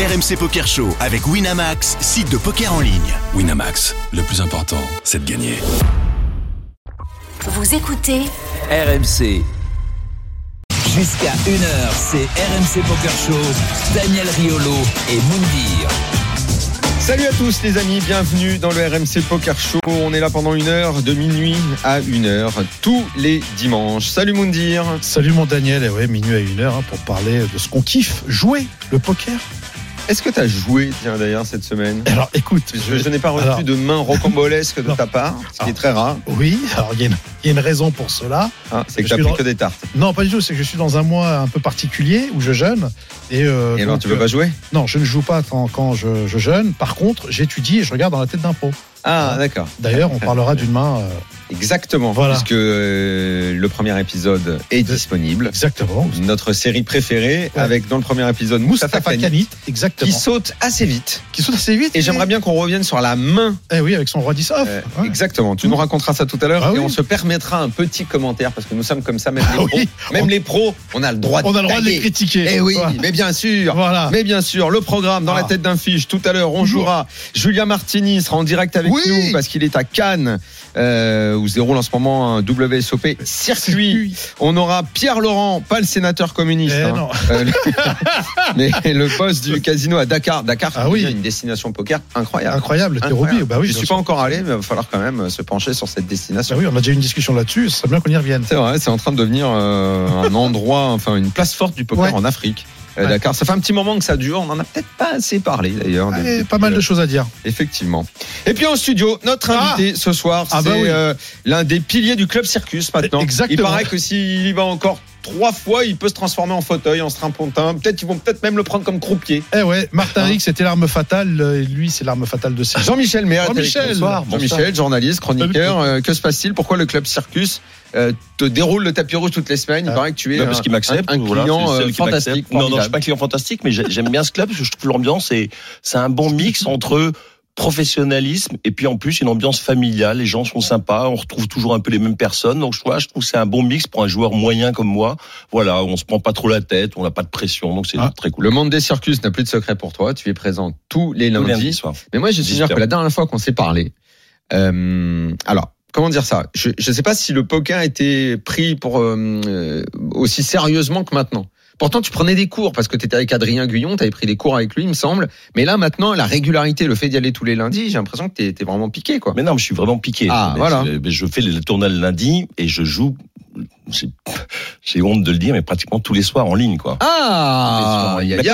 RMC Poker Show avec Winamax, site de poker en ligne. Winamax, le plus important, c'est de gagner. Vous écoutez RMC. Jusqu'à 1h, c'est RMC Poker Show. Daniel Riolo et Moundir. Salut à tous les amis, bienvenue dans le RMC Poker Show. On est là pendant une heure, de minuit à une heure, tous les dimanches. Salut Moundir. Salut mon Daniel, et ouais, minuit à une heure hein, pour parler de ce qu'on kiffe, jouer, le poker. Est-ce que tu as joué tiens, d'ailleurs cette semaine? Alors écoute, Je, je n'ai pas reçu Alors- de main rocambolesque de Non. ta part, ce qui est très rare. Oui, alors il y, a une- il y a une raison pour cela. hein, c'est que tu pris dans- que des tartes. Non, pas du tout, c'est que je suis dans un mois un peu particulier où je jeûne. Et, euh, Et alors tu veux euh, pas jouer? Non, je ne joue pas quand, quand je, je jeûne. Par contre, j'étudie et je regarde dans la tête d'un pro. Ah d'accord. D'ailleurs, on parlera d'une main. euh, Exactement. Voilà. Puisque euh, le premier épisode est disponible. exactement. Notre série préférée Ouais. avec dans le premier épisode Moustapha Kanit, exactement. qui saute assez vite. Qui saute assez vite. Et j'aimerais bien qu'on revienne sur la main Eh oui, avec son roi 10 off. Euh, Ouais. Exactement. Tu nous raconteras ça tout à l'heure Ah et oui. on se permettra un petit commentaire parce que nous sommes comme ça, même Ah les pros. oui. Même On- les pros, on a le droit de On a le droit de les critiquer. Eh oui, Voilà. mais bien sûr. Voilà. Mais bien sûr, le programme dans la Ah. tête d'un fiche. Tout à l'heure, on jouera. Julien Martini sera en direct avec Oui. nous parce qu'il est à Cannes euh, où se déroule en ce moment un WSOP circuit. On aura Pierre Laurent, pas le sénateur communiste, Eh hein, euh, le- mais le boss du casino à Dakar. Dakar, Ah oui. une destination poker incroyable. Incroyable, le Incroyable. Bah oui, je suis pas encore allé, mais il va falloir quand même se pencher sur cette destination. Bah oui, on a déjà eu une discussion là-dessus. Ce serait bien qu'on y revienne. C'est vrai, c'est en train de devenir euh, un endroit, enfin une place forte du poker Ouais. en Afrique. Euh, Ouais. Dakar, ça fait un petit moment que ça dure. On en a peut-être pas assez parlé d'ailleurs. Depuis, pas mal euh, de choses à dire. Effectivement. Et puis en studio, notre Ah invité ce soir, Ah c'est bah oui. euh, l'un des piliers du club Circus maintenant. Exactement. Il paraît que s'il y va encore trois fois, il peut se transformer en fauteuil, en strapontin. Peut-être ils vont peut-être même le prendre comme croupier. Eh ouais, Martin Rix, c'était l'arme fatale. euh, Et lui, c'est l'arme fatale de ses. Jean-Michel Méret. Jean-Michel. Jean-Michel, journaliste, chroniqueur. Euh, que se passe-t-il? Pourquoi le club Circus euh, te déroule le tapis rouge toutes les semaines Il Ah. paraît que tu es Non, un, parce qu'il m'accepte. un, un voilà, client euh, fantastique. Non, non, je suis pas un client fantastique, mais j'ai- j'aime bien ce club parce que je trouve l'ambiance et c'est un bon mix entre professionnalisme et puis en plus une ambiance familiale. Les gens sont sympas, on retrouve toujours un peu les mêmes personnes. Donc je vois, je trouve que c'est un bon mix pour un joueur moyen comme moi. Voilà, on se prend pas trop la tête, on n'a pas de pression, donc c'est Ah. très cool. Le monde des circus n'a plus de secret pour toi. Tu es présent tous les Tous les lundis. soirs. Mais moi, je suis sûr que la dernière fois qu'on s'est parlé, euh, alors, comment dire ça? Je ne sais pas si le poker a été pris pour euh, euh, aussi sérieusement que maintenant. Pourtant, tu prenais des cours parce que tu étais avec Adrien Guyon, tu avais pris des cours avec lui, il me semble. Mais là, maintenant, la régularité, le fait d'y aller tous les lundis, j'ai l'impression que tu es, vraiment piqué, quoi. Mais non, mais je suis vraiment piqué. Ah, Mais voilà. Je, je fais les tournages le lundi et je joue. J'ai honte de le dire, mais pratiquement tous les soirs en ligne, quoi. Ah, Mais aïe, aïe,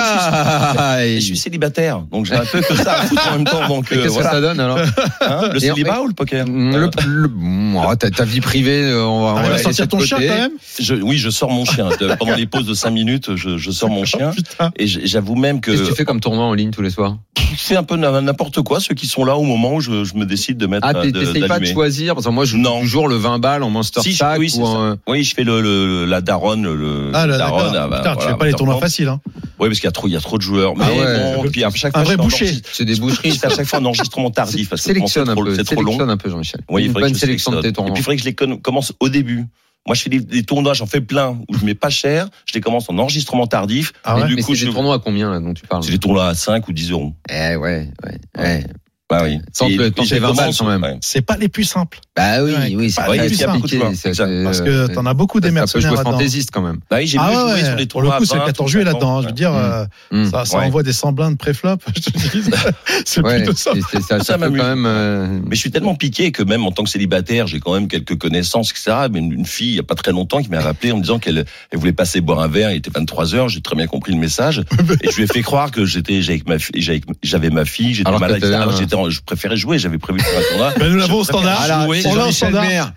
aïe. Et je suis célibataire, donc j'ai un peu que ça à foutre en même temps. Donc, euh, Qu'est-ce voilà. que ça donne alors Hein, le Et en- célibat ou le poker le, le- oh, ta, ta vie privée, euh, on va, on laisser sortir ton chien quand même je, Oui, je sors mon chien. Pendant les pauses de 5 minutes, je, je sors mon chien. Putain. Et j'avoue même que Qu'est-ce que tu fais comme tournoi en ligne tous les soirs? C'est un peu n'importe quoi, ceux qui sont là au moment où je, je me décide de mettre Ah, euh, t'essayes pas de choisir? Parce que moi, je joue Non. toujours le 20 balles en Monster Si, Stack oui, c'est ou en- Oui, je fais le, le- la daronne, le Ah, là, daronne. ah, bah, Putain, tu voilà, fais pas les tournois daronne. faciles. Hein. Oui, parce qu'il y a trop, il y a trop de joueurs. Mais Ah ouais. bon, puis à chaque Un fois, vrai boucher. C'est des boucheries. À chaque fois un enregistrement tardif parce que sélectionne un c'est trop- peu, c'est trop long. un peu, Jean-Michel. Oui, il faudrait que je sélection. Et tournois. puis il faudrait que je les commence au début. Moi, je fais des, des tournois, j'en fais plein où je mets pas cher. Je les commence en enregistrement tardif. Ah mais ouais du mais coup, c'est je des tournois à combien là dont tu parles? C'est des tournois à 5 ou 10 euros. Eh ouais, ouais, ouais. Bah oui. Tente Et le- puis, tente je les 20 balles, quand même. C'est pas les plus simples. Bah oui, Ouais, oui, c'est pas les plus simples, ça, Parce que t'en as beaucoup des ça peut mercenaires jouer là-dedans. fantaisiste quand même. Bah oui, j'ai mieux Ah joué ouais, sur les pour le coup, c'est à le 20, 14 juillet là-dedans. hein. Je veux dire, Mm. euh, Mm. ça, ça envoie des semblants de préflop. Je te dis, c'est plutôt ça. ça, Ça ça peut m'amuse. quand même. euh, Mais je suis tellement piqué que même en tant que célibataire, j'ai quand même quelques connaissances, etc. Mais une une fille, il y a pas très longtemps, qui m'a rappelé en me disant qu'elle elle voulait passer boire un verre. Il était 23 heures. J'ai très bien compris le message. et je lui ai fait croire que j'étais, j'avais ma fille, j'étais malade, j'étais je préférais jouer. J'avais prévu de faire un tournoi. Ben, nous l'avons au standard. Voilà, jouer. c'est On l'a au standard. Maire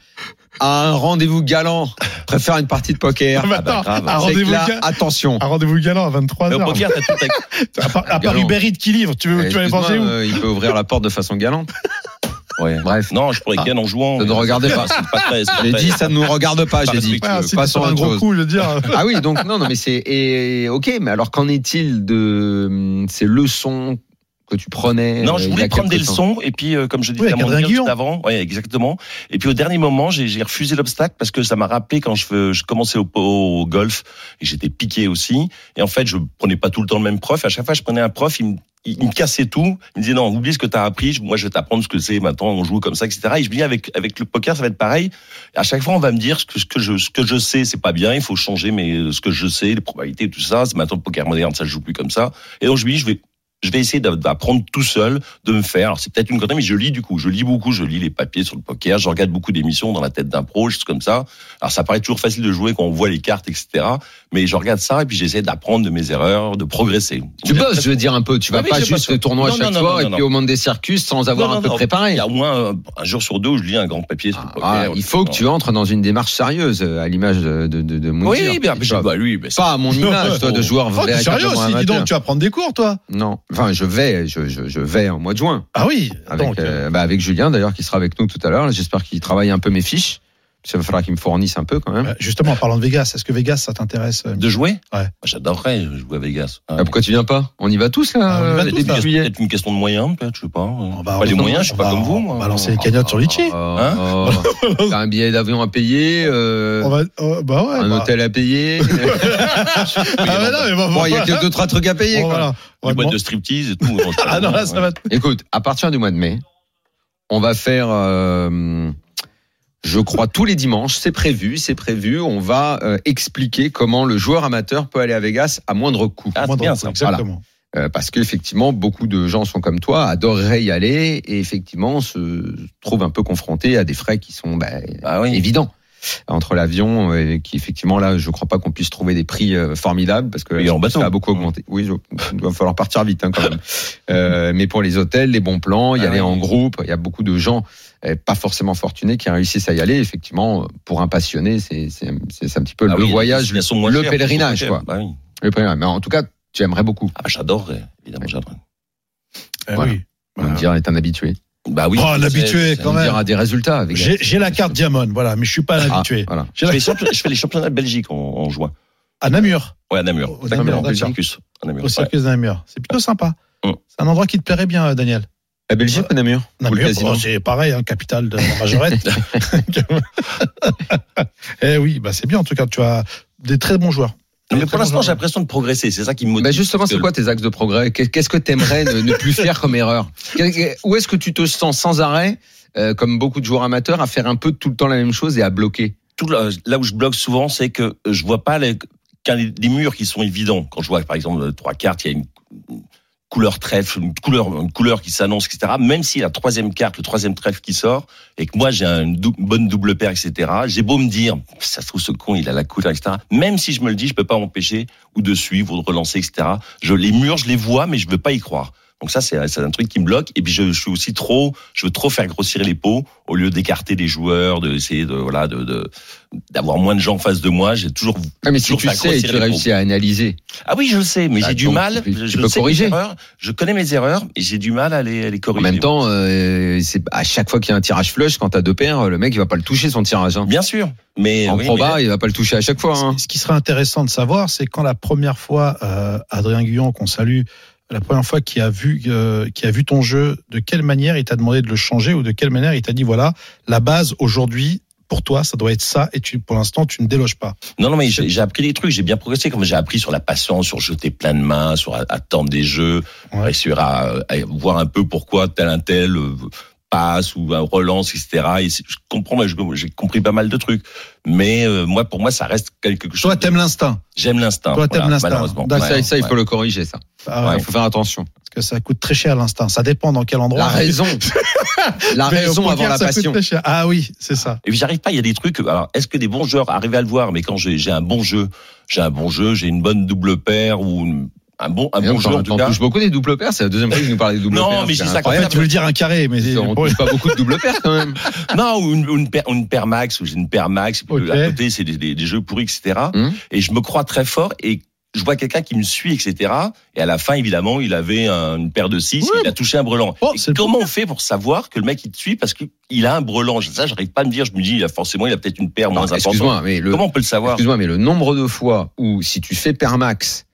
à un rendez-vous galant préfère une partie de poker. Ah, mais Ah bah, rendez-vous là, attention. un rendez-vous galant à 23 Mais au h poker, t'as tout À part, à part Galant. Uber Eats qui livre, tu veux, Eh, tu vas où euh, il peut ouvrir la porte de façon galante. Ouais. Bref. Non, je pourrais Ah. en jouant. Ça ne regardez pas. J'ai dit, ça ne nous regarde pas, j'ai dit. Ah, si Passons un gros chose. coup, je veux dire. Ah oui, donc non, non, mais c'est et, ok, mais alors qu'en est-il de hum, ces leçons que tu prenais Non, euh, je y voulais a prendre des leçons et puis euh, comme je disais Guillon. juste avant, ouais, exactement. Et puis au dernier moment, j'ai j'ai refusé l'obstacle parce que ça m'a rappelé quand je, je commençais au, au golf et j'étais piqué aussi. Et en fait, je prenais pas tout le temps le même prof. À chaque fois, je prenais un prof, il me, il me cassait tout. Il me disait non, oublie ce que tu as appris. Moi, je vais t'apprendre ce que c'est. Maintenant, on joue comme ça, etc. Et je me dis avec avec le poker, ça va être pareil. À chaque fois, on va me dire ce que, ce que je ce que je sais, c'est pas bien. Il faut changer, mais ce que je sais, les probabilités, tout ça. C'est maintenant le poker moderne, ça joue plus comme ça. Et donc je me dis, je vais je vais essayer d'a- d'apprendre tout seul, de me faire. Alors c'est peut-être une connerie, mais je lis du coup. Je lis beaucoup, je lis les papiers sur le poker, je regarde beaucoup d'émissions dans la tête d'un pro, choses comme ça. Alors ça paraît toujours facile de jouer quand on voit les cartes, etc. Mais je regarde ça et puis j'essaie d'apprendre de mes erreurs, de progresser. Tu bosses, je veux dire un peu. Tu vas Oui, oui, pas juste le tournoi chaque soir et puis au monde des circus sans avoir un peu préparé. Il y a au moins un jour sur deux où je lis un grand papier sur le poker. Ah, il faut que tu entres dans une démarche sérieuse, euh, à l'image de, de, de, de Oui, bien, bah, lui, pas à mon image, toi, de joueur Oh, t'es sérieux véritablement aussi, dis donc, tu vas prendre des cours, toi Non, enfin, je vais, je, je, je vais en mois de juin Ah oui, avec, donc, euh, euh, bah, avec Julien d'ailleurs qui sera avec nous tout à l'heure. J'espère qu'il travaille un peu mes fiches. Ça va falloir qu'il me fournisse un peu quand même. euh, justement, en parlant de Vegas, est-ce que Vegas, ça t'intéresse euh, De jouer? Ouais. J'adorerais jouer à Vegas. Ah, pourquoi tu viens pas? On y va tous là, Ah, on y va euh, juillet. Peut-être une question de moyens, peut-être, je sais pas. on va- pas les on- moyens, je suis on pas va- comme vous. On moi. va lancer les cagnottes sur Litchi. Hein T'as un billet d'avion à payer, euh, On va, oh, bah ouais. un bah. hôtel à payer. Ah ouais, non, mais bon, bon, il y a que deux trois trucs à payer. bon, quoi. voilà. On va Une boîte de striptease et tout. Ah non, là, ça va. Écoute, à partir du mois de mai, on va faire, euh, je crois, tous les dimanches. C'est prévu, c'est prévu. On va euh, expliquer comment le joueur amateur peut aller à Vegas à moindre coût. Ah, Moindre- bien, ça. Exactement. Euh, parce qu'effectivement, beaucoup de gens sont comme toi, adoreraient y aller et effectivement se trouvent un peu confrontés à des frais qui sont ben, Ah oui. évidents. Entre l'avion, euh, qui effectivement là, je crois pas qu'on puisse trouver des prix euh, formidables parce que Et en ça a beaucoup augmenté. Oui, je- il va falloir partir vite hein, quand même. Euh, mais pour les hôtels, les bons plans, y Ah aller oui. en groupe, il y a beaucoup de gens euh, pas forcément fortunés qui réussissent à y aller. Effectivement, pour un passionné, c'est un petit peu Ah le oui, voyage, le, moins le pèlerinage, quoi. moins chères. Bah oui. Le pèlerinage. Mais en tout cas, tu aimerais beaucoup. Ah bah j'adorerais, évidemment, j'adorerais. Eh Voilà. oui. On me dire, est un habitué. Bah oui. Oh, l'habitué, quand même. des résultats. J'ai la carte Diamond, voilà, mais je suis pas un Ah, habitué. voilà. Je fais, les championnats- je fais les championnats de Belgique en, en juin. À Namur, Ouais, à Namur. Au Namur, au circus. À Namur. au ouais. circus de Namur. C'est plutôt sympa. Hum. C'est un endroit qui te plairait bien, euh, Daniel. La Belgique ou Namur Ou le Namur, casino oh, c'est pareil, hein, capitale de la majorette. eh oui, bah c'est bien en tout cas. Tu as des très bons joueurs. Mais pour l'instant, j'ai l'impression de progresser. C'est ça qui me motive. Bah justement, c'est quoi tes axes de progrès? Qu'est- Qu'est-ce que t'aimerais ne, ne plus faire comme erreur? Où est-ce que tu te sens sans arrêt, euh, comme beaucoup de joueurs amateurs, à faire un peu tout le temps la même chose et à bloquer? Tout là, là où je bloque souvent, c'est que je vois pas les, les, murs qui sont évidents. Quand je vois, par exemple, euh, trois cartes, il y a une couleur trèfle, une couleur, une couleur qui s'annonce, etc. Même si la troisième carte, le troisième trèfle qui sort, et que moi j'ai une bonne double paire, etc. J'ai beau me dire, ça se trouve ce con, il a la couleur, etc. Même si je me le dis, je peux pas m'empêcher ou de suivre ou de relancer, etc. Je les murs, je les vois, mais je veux pas y croire. Donc ça, c'est c'est un truc qui me bloque. Et puis je, je suis aussi trop, je veux trop faire grossir les pots au lieu d'écarter les joueurs, de essayer de voilà, de de- d'avoir moins de gens en face de moi. J'ai toujours. ah, Mais si toujours tu sais et tu réussis à analyser, Ah oui, je le sais, mais Bah, j'ai du mal. tu- je peux sais mes corriger. erreurs, je connais mes erreurs et j'ai du mal à les, à les en corriger. même temps, euh, c'est à chaque fois qu'il y a un tirage flush, quand t'as deux paires, le mec il va pas le toucher son tirage. Hein. bien sûr, mais En oui, proba, mais- il va pas le toucher à chaque fois. Hein. Ce qui serait intéressant de savoir, c'est quand la première fois, euh, Adrien Guyon, qu'on salue, la première fois qui a vu, euh, qui a vu ton jeu, de quelle manière il t'a demandé de le changer ou de quelle manière il t'a dit voilà, la base aujourd'hui, pour toi, ça doit être ça et tu, pour l'instant, tu ne déloges pas. Non, non, mais j'ai appris des trucs, j'ai bien progressé, comme j'ai appris sur la patience, sur jeter plein de mains, sur attendre des jeux, Ouais. à, à voir un peu pourquoi tel un tel euh, passe ou un relance, etc. Et c'est- je comprends, j'ai compris pas mal de trucs. Mais euh, moi, pour moi, ça reste quelque chose. Toi, t'aimes l'instinct. J'aime l'instinct. Toi, t'aimes voilà, l'instinct. Malheureusement. D'accord. Ça, ça, il ouais. faut le corriger, ça. Ah Il ouais, faut faire attention. Parce que ça coûte très cher l'instinct. Ça dépend dans quel endroit. La raison, la raison poker, avant la ça coûte passion. très cher. Ah oui, c'est ça. Et puis j'arrive pas, il y a des trucs. Alors, est-ce que des bons joueurs arrivent à le voir Mais quand j'ai j'ai un bon jeu, j'ai un bon jeu, j'ai une bonne double paire ou une- un bon un bon jeu en cas. touches beaucoup des doubles paires. C'est la deuxième fois que nous parle des doubles Non, paires. mais c'est je dis ça En incroyable. fait, tu veux le dire un carré, mais On touche pas beaucoup de doubles paires quand même. Non, ou une, une paire, ou une paire max, ou j'ai une paire max. et puis Ok. À côté, c'est des, des- des jeux pourris, etc. Hum. Et je me crois très fort et je vois quelqu'un qui me suit, etc. Et à la fin, évidemment, il avait un- une paire de 6, Ouais. il a touché un brelan. Oh, comment on fait pour savoir que le mec il te suit parce qu'il a un brelan? Ça, j'arrive pas à me dire. Je me dis, il a forcément, il a peut-être une paire Non, moins importante. Excuse-moi, mais le, Comment on peut le savoir? excuse-moi, mais le nombre de fois où si tu fais paire max,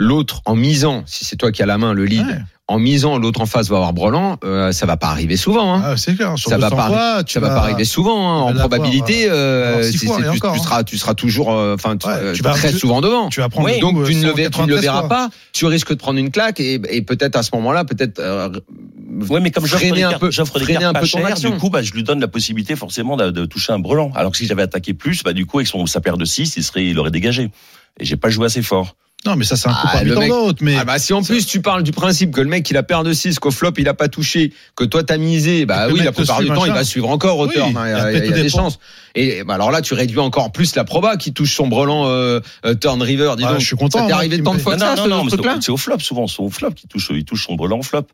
l'autre en misant, si c'est toi qui as la main, le lead, Ouais. en misant, l'autre en face va avoir brelan, euh, ça va pas arriver souvent. Hein. Ah, c'est clair. Sur ça va 200 pas, fois, tu ça va pas arriver souvent. hein. En probabilité, euh, c'est- fois, c'est- tu, encore, tu seras, tu seras toujours, euh, enfin, tu- Ouais, euh, tu vas- très tu- souvent devant. Tu vas prendre Oui, Donc coup, tu ne, le, euh, verras- tu ne le 193 verras fois. pas, tu risques de prendre une claque et, et peut-être à ce moment-là, peut-être euh, Ouais, mais comme j'offre des un cartes, peu, j'offre des cartes un pas peu ton chères, action. du coup, bah, je lui donne la possibilité forcément de, de toucher un brelan. Alors que si j'avais attaqué plus, bah, du coup, avec son, sa paire de 6, il serait, il aurait dégagé. Et j'ai pas joué assez fort. Non, mais ça, c'est un coup Ah, parmi tant d'autres. Mais Ah bah si en plus tu parles du principe que le mec il a paire de 6, qu'au flop il a pas touché, que toi t'as misé, bah oui la plupart du temps il va suivre encore au turn, hein, il y a, des chances. Et bah, alors là tu réduis encore plus la proba qui touche son brelan euh, euh, turn river, dis Ah, donc. je suis content, Ça t'est moi, arrivé tant de fois que non, ça, non, ce non, truc-là c'est au flop souvent, c'est au flop qui touche, il touche son brelan au flop.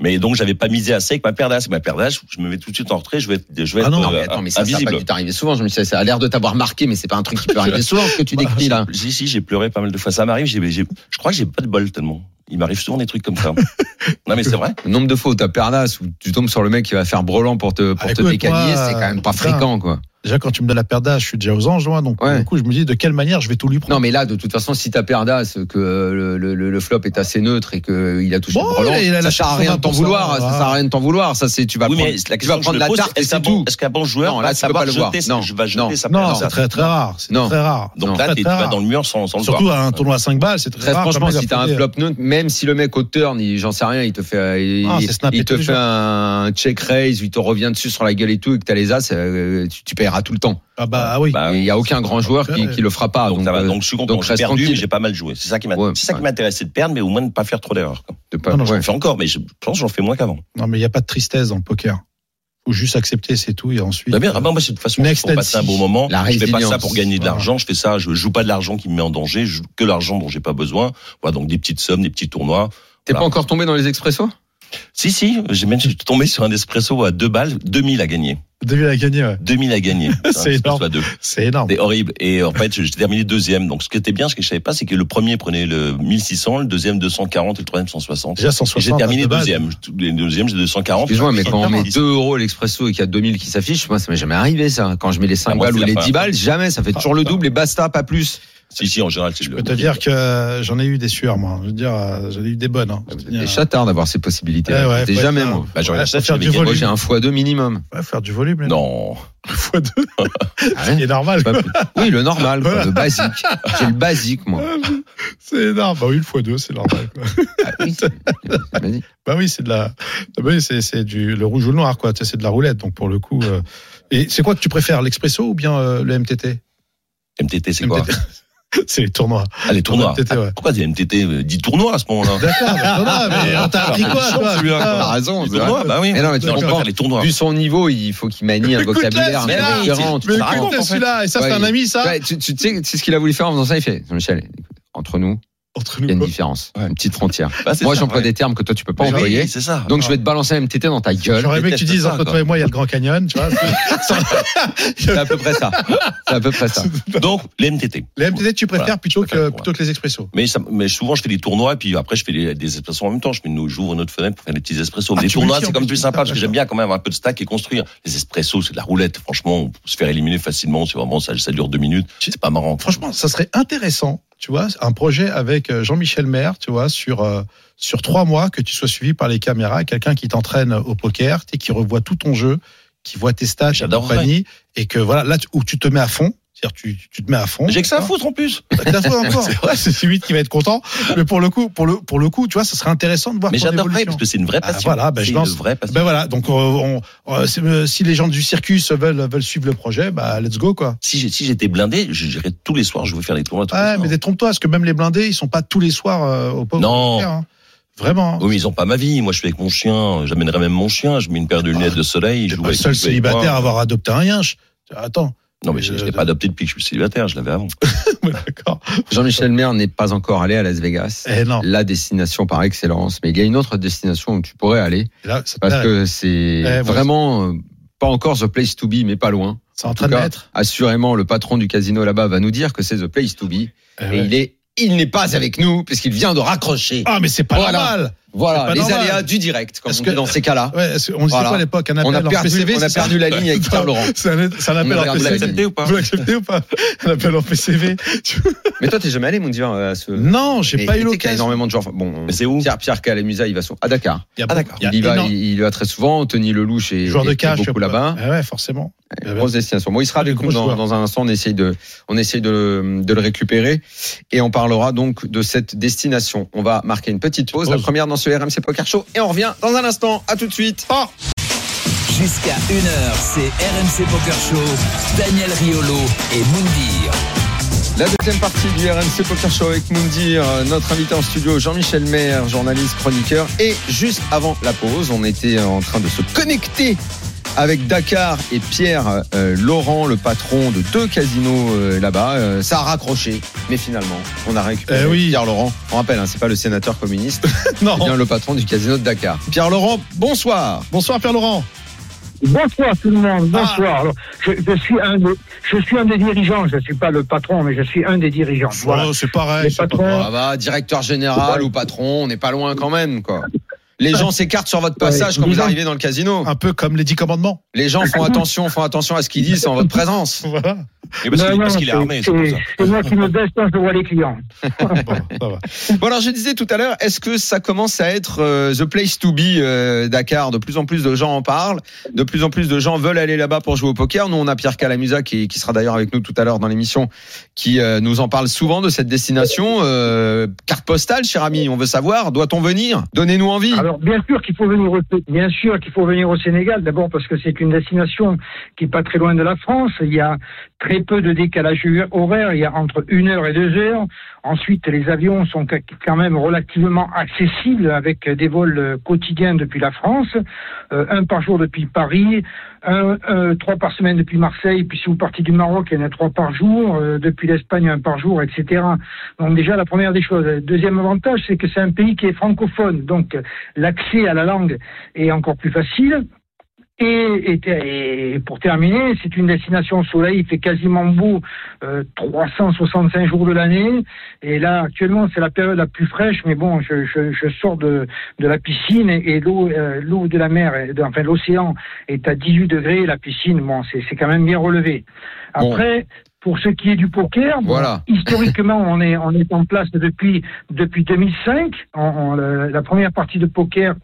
Mais donc j'avais pas misé assez avec ma paire d'as, ma paire d'as, je me mets tout de suite en retrait, je vais être, je vais Ah non, Non, euh, mais attends, mais ça, ça a invisible. pas dû t'arriver souvent. Je me suis dit, ça a l'air de t'avoir marqué, mais c'est pas un truc qui peut arriver souvent, que tu décris là. Si, si, j'ai pleuré pas mal de fois. Ça m'arrive, j'ai, j'ai- je crois que j'ai pas de bol tellement. Il m'arrive souvent des trucs comme ça. non, mais c'est vrai. Le nombre de fois où t'as d'as, où tu tombes sur le mec qui va faire brelan pour te, pour Ah, te moi, c'est quand même pas fréquent, quoi. Déjà, quand tu me donnes la paire d'as, je suis déjà aux anges, moi. Donc, Ouais. du coup, je me dis de quelle manière je vais tout lui prendre? Non, mais là, de toute façon, si t'as paire d'as, que le, le, le flop est assez neutre et qu'il a touché Bon, le brelan, il a ça sert à rien de t'en 120%, vouloir. Ça sert à rien de t'en vouloir. Ça, c'est, tu vas oui, prendre, la tu vas prendre la pose, tarte et est-ce qu'un c'est bon, tout. est-ce qu'un bon joueur Non, là, savoir pas le voir. Non, je vais non, jeter sa non, paire c'est très, très rare. C'est très rare. Donc là, tu vas dans le mur sans, sans Surtout à un tournoi à 5 balles, c'est très Très rare. franchement, si t'as un flop neutre, même si le mec au turn, il- j'en sais rien, il te fait, il, Ah, te fait un check raise, il te revient dessus sur la gueule et tout, et que t'as les as, euh, tu, tu tout le temps. Ah bah ah oui. Bah, Il y a aucun grand joueur qui, qui le fera pas. donc, ça va. euh, donc je suis content. J'ai perdu, mais j'ai pas mal joué. C'est ça qui Ouais, ouais. m'intéressait de perdre, mais au moins de ne pas faire trop d'erreurs. de pas- Non, non, ouais. J'en fais encore, mais je pense que j'en fais moins qu'avant. Non, mais il n'y a pas de tristesse dans le poker. Faut juste accepter, c'est tout. Et ensuite. Bah bien, ah bah, moi, c'est de toute façon, Next pour and passer un bon moment. La je fais pas ça pour gagner de Voilà. l'argent. Je fais ça, je joue pas de l'argent qui me met en danger. Je joue que l'argent dont j'ai pas besoin. Voilà, donc des petites sommes, des petits tournois. T'es Voilà. pas encore tombé dans les expressos? Si, si, j'ai même tombé sur un espresso à deux balles, 2000 à gagner. Devine à gagner, ouais. 2000 à gagner. C'est espresso énorme. C'est énorme. C'était horrible. Et en fait, j'ai terminé deuxième. Donc, ce qui était bien, ce que je savais pas, c'est que le premier prenait le 1600, le deuxième 240 et le troisième 160. Déjà Et 160. J'ai terminé deuxième. Le deuxième, j'ai 240. Excuse-moi, mais quand on met 2 2 euros l'expresso et qu'il y a 2000 qui s'affichent, moi, ça m'est jamais arrivé, ça. Quand je mets les 5 Ah, moi, balles c'est ou les première 10 balles, jamais. Ça fait toujours le double et basta, pas plus. Si, si, en général, c'est Je le. peux te dire que euh, j'en ai eu des sueurs, moi. Je veux dire, euh, j'en ai eu des bonnes. Hein. Dire, C'est chatard d'avoir ces possibilités. Ouais, ouais, T'es faut jamais, être, moi. Bah, Ouais, faire du gagné. Moi, volume. j'ai un x2 minimum. Ouais, faire du volume. les Non. fois deux. Ah ouais C'est normal. Quoi. plus. Oui, le normal, quoi, Voilà. le basique. J'ai le basique, moi. C'est énorme. Bah oui, le fois deux, c'est normal. Quoi. Ah oui, c'est- vas-y. Bah oui, c'est de la. Bah oui, c'est c'est du le rouge ou le noir, quoi. Tu sais, C'est de la roulette. Donc pour le coup. euh, Et c'est quoi que tu préfères, l'expresso ou bien euh, le MTT MTT, c'est quoi? C'est les tournois. Ah, les tournois. MTT, ouais. Pourquoi des MTT euh, 10 tournois à ce moment-là D'accord, bah, voilà, mais on t'a appris quoi, toi T'as raison. Les c'est tournois, bah oui. Mais non, mais tu comprends. les tournois. Vu son niveau, il faut qu'il manie un vocabulaire un mais peu là, différent. Mais écoute, celui-là, et ça, c'est un ami, ça tu, sais, ce qu'il a voulu faire en faisant ça, il fait, Jean-Michel, entre nous, Entre il y a une quoi. différence, Ouais. une petite frontière. Bah, Moi, j'emploie ouais. des termes que toi, tu peux pas Oui, employer. c'est ça. Donc, je vais te balancer un MTT dans ta gueule. J'aurais aimé que tu dises entre toi et moi, il y a le Grand Canyon, tu vois. C'est à peu près ça. C'est à peu près ça. Donc, les MTT. Les MTT, tu préfères Voilà, plutôt, que, plutôt que les expressos. Mais, ça, mais souvent, je fais des tournois et puis après, je fais des, des espressos en même temps. Je une, j'ouvre une autre fenêtre pour faire des petits espressos. Ah, les tournois, c'est comme plus, sympa parce que j'aime bien quand même avoir un peu de stack et construire. Les espressos, c'est de la roulette. Franchement, on peut se faire éliminer facilement. C'est vraiment, ça, ça dure deux minutes. C'est pas marrant. Franchement, ça serait intéressant, tu vois, un projet avec euh, Jean-Michel Maire, tu vois, sur euh, sur trois mois que tu sois suivi par les caméras, quelqu'un qui t'entraîne au poker, qui revoit tout ton jeu, qui voit tes stats, et compagnie, et que voilà, là où tu te mets à fond, c'est-à-dire tu, tu te mets à fond. J'ai que ça à d'accord foutre en plus. Que ça à foutre encore. C'est celui qui va être content. Mais pour le coup, pour le pour le coup, tu vois, ça serait intéressant de voir Mais j'adorerais parce que c'est une vraie Ah, passion. voilà, ben, je une vraie passion. Ben voilà, donc euh, on, euh, euh, si les gens du circus veulent veulent suivre le projet, bah let's go quoi. Si j'ai- si j'étais blindé, j'irais tous les soirs, je veux faire des tournois soirs. mais détrompe-toi, parce que même les blindés, ils sont pas tous les soirs euh, au pauvre Non. hein. Vraiment. Oui, mais ils ont pas ma vie. Moi, je suis avec mon chien. J'amènerai même mon chien. Je mets une paire de lunettes de soleil. Je pas le seul célibataire à avoir adopté un yinche. Attends. Non, mais je, je l'ai pas adopté depuis que je suis célibataire. Je l'avais avant. D'accord. Jean-Michel Maire n'est pas encore allé à Las Vegas. Eh non. La destination par excellence. Mais il y a une autre destination où tu pourrais aller. Et Là, Parce que c'est moi, vraiment euh, pas encore the place to be, mais pas loin. c'est en En train tout de cas, mettre. assurément, le patron du casino là-bas va nous dire que c'est the place to be. Eh Et ouais. il est, il n'est pas avec nous puisqu'il vient de raccrocher. Ah, mais c'est pas Voilà. normal. Voilà, pas les normal. aléas du direct, comme on que- dit dans ces cas-là. Ouais, on disait Voilà. quoi à l'époque Un appel On a en perdu, PCV on a perdu la ligne avec Pierre Laurent. C'est un, appel On en vous PCV. l'acceptez ou pas Vous l'acceptez ou pas Un appel en PCV Mais toi, t'es jamais allé, Moundir, à ce. Non, j'ai pas eu sais qu'il y a l'occasion. énormément de gens. Bon, c'est où Pierre, Pierre Calamusa, il va à Dakar. Il y a beaucoup- d'accord. il y Il va, il, il va très souvent. Tony Lelouch est, joueur de est- est cash. beaucoup là-bas. Ah ouais, forcément. Grosse destination. Bon, il sera nous gros dans, un instant. On essaye de, on essaye de, de le récupérer et on parlera donc de cette destination. On va marquer une petite pause, la première dans RMC Poker Show et on revient dans un instant. À tout de suite. Oh Jusqu'à 1h, c'est RMC Poker Show. Daniel Riolo et Moundir. La deuxième partie du RMC Poker Show avec Moundir, notre invité en studio Jean-Michel Maire, journaliste, chroniqueur. Et juste avant la pause, on était en train de se connecter avec Dakar et Pierre euh, Laurent, le patron de deux casinos euh, là-bas. Euh, ça a raccroché, mais finalement, on a récupéré Eh oui. Pierre Laurent. On rappelle, hein, c'est pas le sénateur communiste, Non. c'est bien le patron du casino de Dakar. Pierre Laurent, bonsoir. Bonsoir Pierre Laurent. Bonsoir tout le monde, Ah. bonsoir. Alors, je, je suis un des, je suis un des dirigeants, je ne suis pas le patron, mais je suis un des dirigeants. Voilà. Oh, c'est pareil. Les c'est pas patrons. va, directeur général ou patron, on n'est pas loin quand même, quoi. Les gens s'écartent sur votre passage Ouais, quand vous arrivez dans le casino. Un peu comme les dix commandements. Les gens font attention, font attention à ce qu'ils disent en votre présence. Voilà. Et parce qu'il est armé, c'est moi qui me baisse quand je vois les clients. Bon, ça va. Bon alors je disais tout à l'heure, est-ce que ça commence à être euh, the place to be euh, Dakar? De plus en plus de gens en parlent, de plus en plus de gens veulent aller là-bas pour jouer au poker. Nous on a Pierre Calamusa qui, qui sera d'ailleurs avec nous tout à l'heure dans l'émission, qui euh, nous en parle souvent de cette destination. Euh, carte postale, cher ami, on veut savoir, doit-on venir? Donnez-nous envie. Alors bien sûr qu'il faut venir au Sénégal d'abord parce que c'est une destination qui est pas très loin de la France. Il y a très peu de décalage horaire. Il y a entre une heure et deux heures. Ensuite, les avions sont quand même relativement accessibles avec des vols euh, quotidiens depuis la France, euh, un par jour depuis Paris, un, euh, trois par semaine depuis Marseille. Puis si vous partez du Maroc, il y en a trois par jour. euh, depuis l'Espagne, un par jour, etc. Donc déjà la première des choses. Deuxième avantage, c'est que c'est un pays qui est francophone, donc l'accès à la langue est encore plus facile. Et, et, et pour terminer, c'est une destination au soleil, il fait quasiment beau euh, 365 jours de l'année. Et là, actuellement, c'est la période la plus fraîche, mais bon, je, je, je sors de, de la piscine et, et l'eau euh, l'eau de la mer, enfin l'océan est à 18 degrés, la piscine, bon, c'est c'est quand même bien relevé. Bon. Après, pour ce qui est du poker, bon, Voilà. historiquement, on est, on est en place depuis, depuis 2005. On- on- la première partie de poker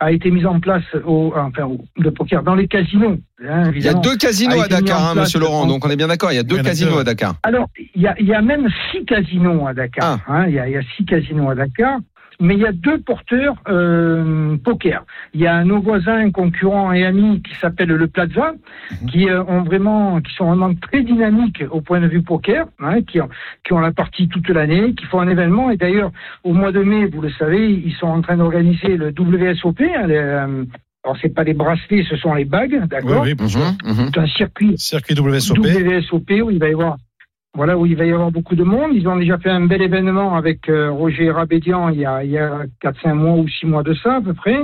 a été mise en place au, enfin, au- de poker dans les casinos. hein, Il y a deux casinos a à Dakar, hein, monsieur Laurent. en- Donc on est bien d'accord. Il y a deux casinos à Dakar. Alors, il y a, il y a même six casinos à Dakar. hein, il, y a, il y a six casinos à Dakar. Mais il y a deux porteurs euh, poker. Il y a nos voisins, concurrents et amis qui s'appellent le Plaza, qui euh, ont vraiment, qui sont vraiment très dynamiques au point de vue poker, hein, qui, ont, qui ont la partie toute l'année, qui font un événement. Et d'ailleurs, au mois de mai, vous le savez, ils sont en train d'organiser le WSOP. Hein, les, euh, alors c'est pas les bracelets, ce sont les bagues, Oui, d'accord oui. Mhm, mhm. C'est un circuit Circuit WSOP. WSOP où il va y avoir voilà où il va y avoir beaucoup de monde. Ils ont déjà fait un bel événement avec euh, Roger Rabédian il y a il y a quatre cinq mois ou six mois de ça à peu près.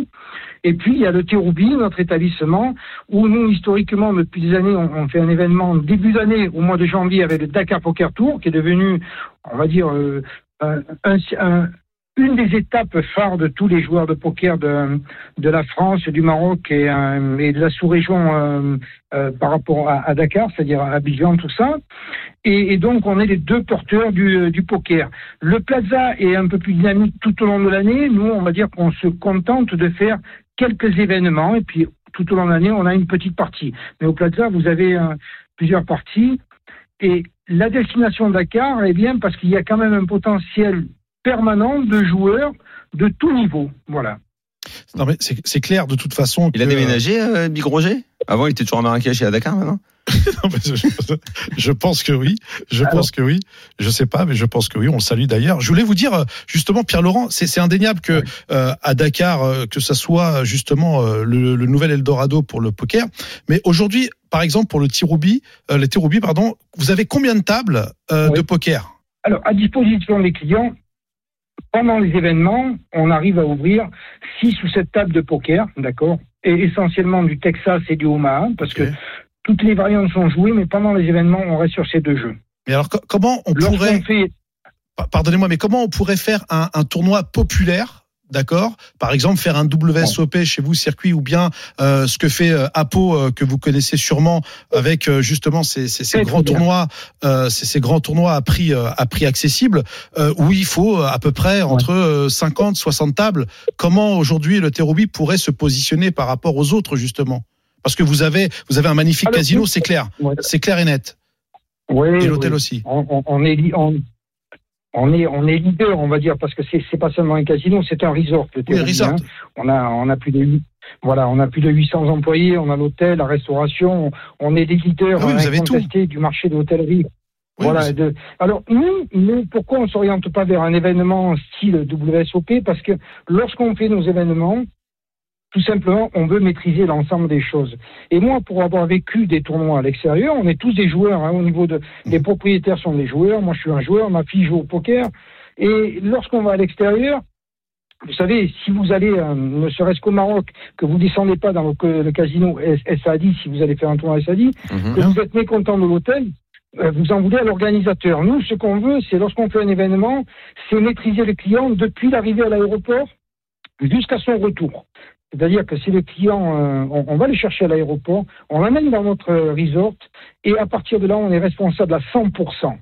Et puis il y a le Terroubi, notre établissement, où nous historiquement depuis des années on, fait un événement début d'année au mois de janvier avec le Dakar Poker Tour qui est devenu on va dire euh, un- un- une des étapes phares de tous les joueurs de poker de, la France, du Maroc et, euh, et de la sous-région euh, euh, par rapport à, Dakar, c'est-à-dire à Abidjan, tout ça. Et, donc, on est les deux porteurs du, du poker. Le Plaza est un peu plus dynamique tout au long de l'année. Nous, on va dire qu'on se contente de faire quelques événements et puis tout au long de l'année, on a une petite partie. Mais au Plaza, vous avez plusieurs parties. Et la destination Dakar est bien parce qu'il y a quand même un potentiel permanent de joueurs de tout niveau. Voilà. Non, mais c'est clair de toute façon. Il a déménagé, euh, Big Roger? Avant, il était toujours à Marrakech et à Dakar maintenant? Non, mais je, je pense que oui. Je Alors. pense que oui. Je sais pas, mais je pense que oui. On le salue d'ailleurs. Je voulais vous dire, euh, justement, Pierre Laurent, c'est indéniable que euh, à Dakar, euh, que ça soit justement euh, le, le nouvel Eldorado pour le poker. Mais aujourd'hui, par exemple, pour le Tiroubi, euh, les Tiroubi, pardon, vous avez combien de tables euh, Oui. de poker? Alors, à disposition des clients, pendant les événements, on arrive à ouvrir 6 ou 7 tables de poker, d'accord Et essentiellement du Texas et du Omaha, parce que toutes les variantes sont jouées, mais pendant les événements, on reste sur ces deux jeux. Mais alors, co- comment on Lorsqu'on pourrait, fait pardonnez-moi, mais comment on pourrait faire un, un tournoi populaire d'accord Par exemple, faire un WSOP chez vous, circuit, ou bien euh, ce que fait euh, Apo, euh, que vous connaissez sûrement, avec euh, justement ces, ces, ces grands tournois, euh, ces, ces grands tournois à prix euh, à prix accessible, euh, où il faut à peu près entre euh, 50, 60 tables. Comment aujourd'hui le Terrobi pourrait se positionner par rapport aux autres justement? Parce que vous avez vous avez un magnifique Alors, casino, c'est clair, Ouais. c'est clair et net, Oui, et l'hôtel oui. aussi. On, on- on est on, on est on est leader, on va dire, parce que c'est c'est pas seulement un casino, c'est un resort. Le Oui, resort. hein. On a on a plus de voilà, on a plus de 800 employés, on a l'hôtel, la restauration, on est des leaders Ah oui, vous avez tout. incontestés du marché de l'hôtellerie. Oui, voilà. de- alors nous, nous, pourquoi on s'oriente pas vers un événement style WSOP Parce que lorsqu'on fait nos événements, tout simplement, on veut maîtriser l'ensemble des choses. Et moi, pour avoir vécu des tournois à l'extérieur, on est tous des joueurs. hein, au niveau de, les propriétaires sont des joueurs. Moi, je suis un joueur. Ma fille joue au poker. Et lorsqu'on va à l'extérieur, vous savez, si vous allez, euh, ne serait-ce qu'au Maroc, que vous descendez pas dans le, le casino S- SAD, si vous allez faire un tournoi SAD, Mhm. que vous êtes mécontent de l'hôtel, euh, vous en voulez à l'organisateur. Nous, ce qu'on veut, c'est lorsqu'on fait un événement, c'est maîtriser le client depuis l'arrivée à l'aéroport jusqu'à son retour. C'est-à-dire que si le client, euh, on, va le chercher à l'aéroport, on l'amène dans notre resort, et à partir de là, on est responsable à 100%.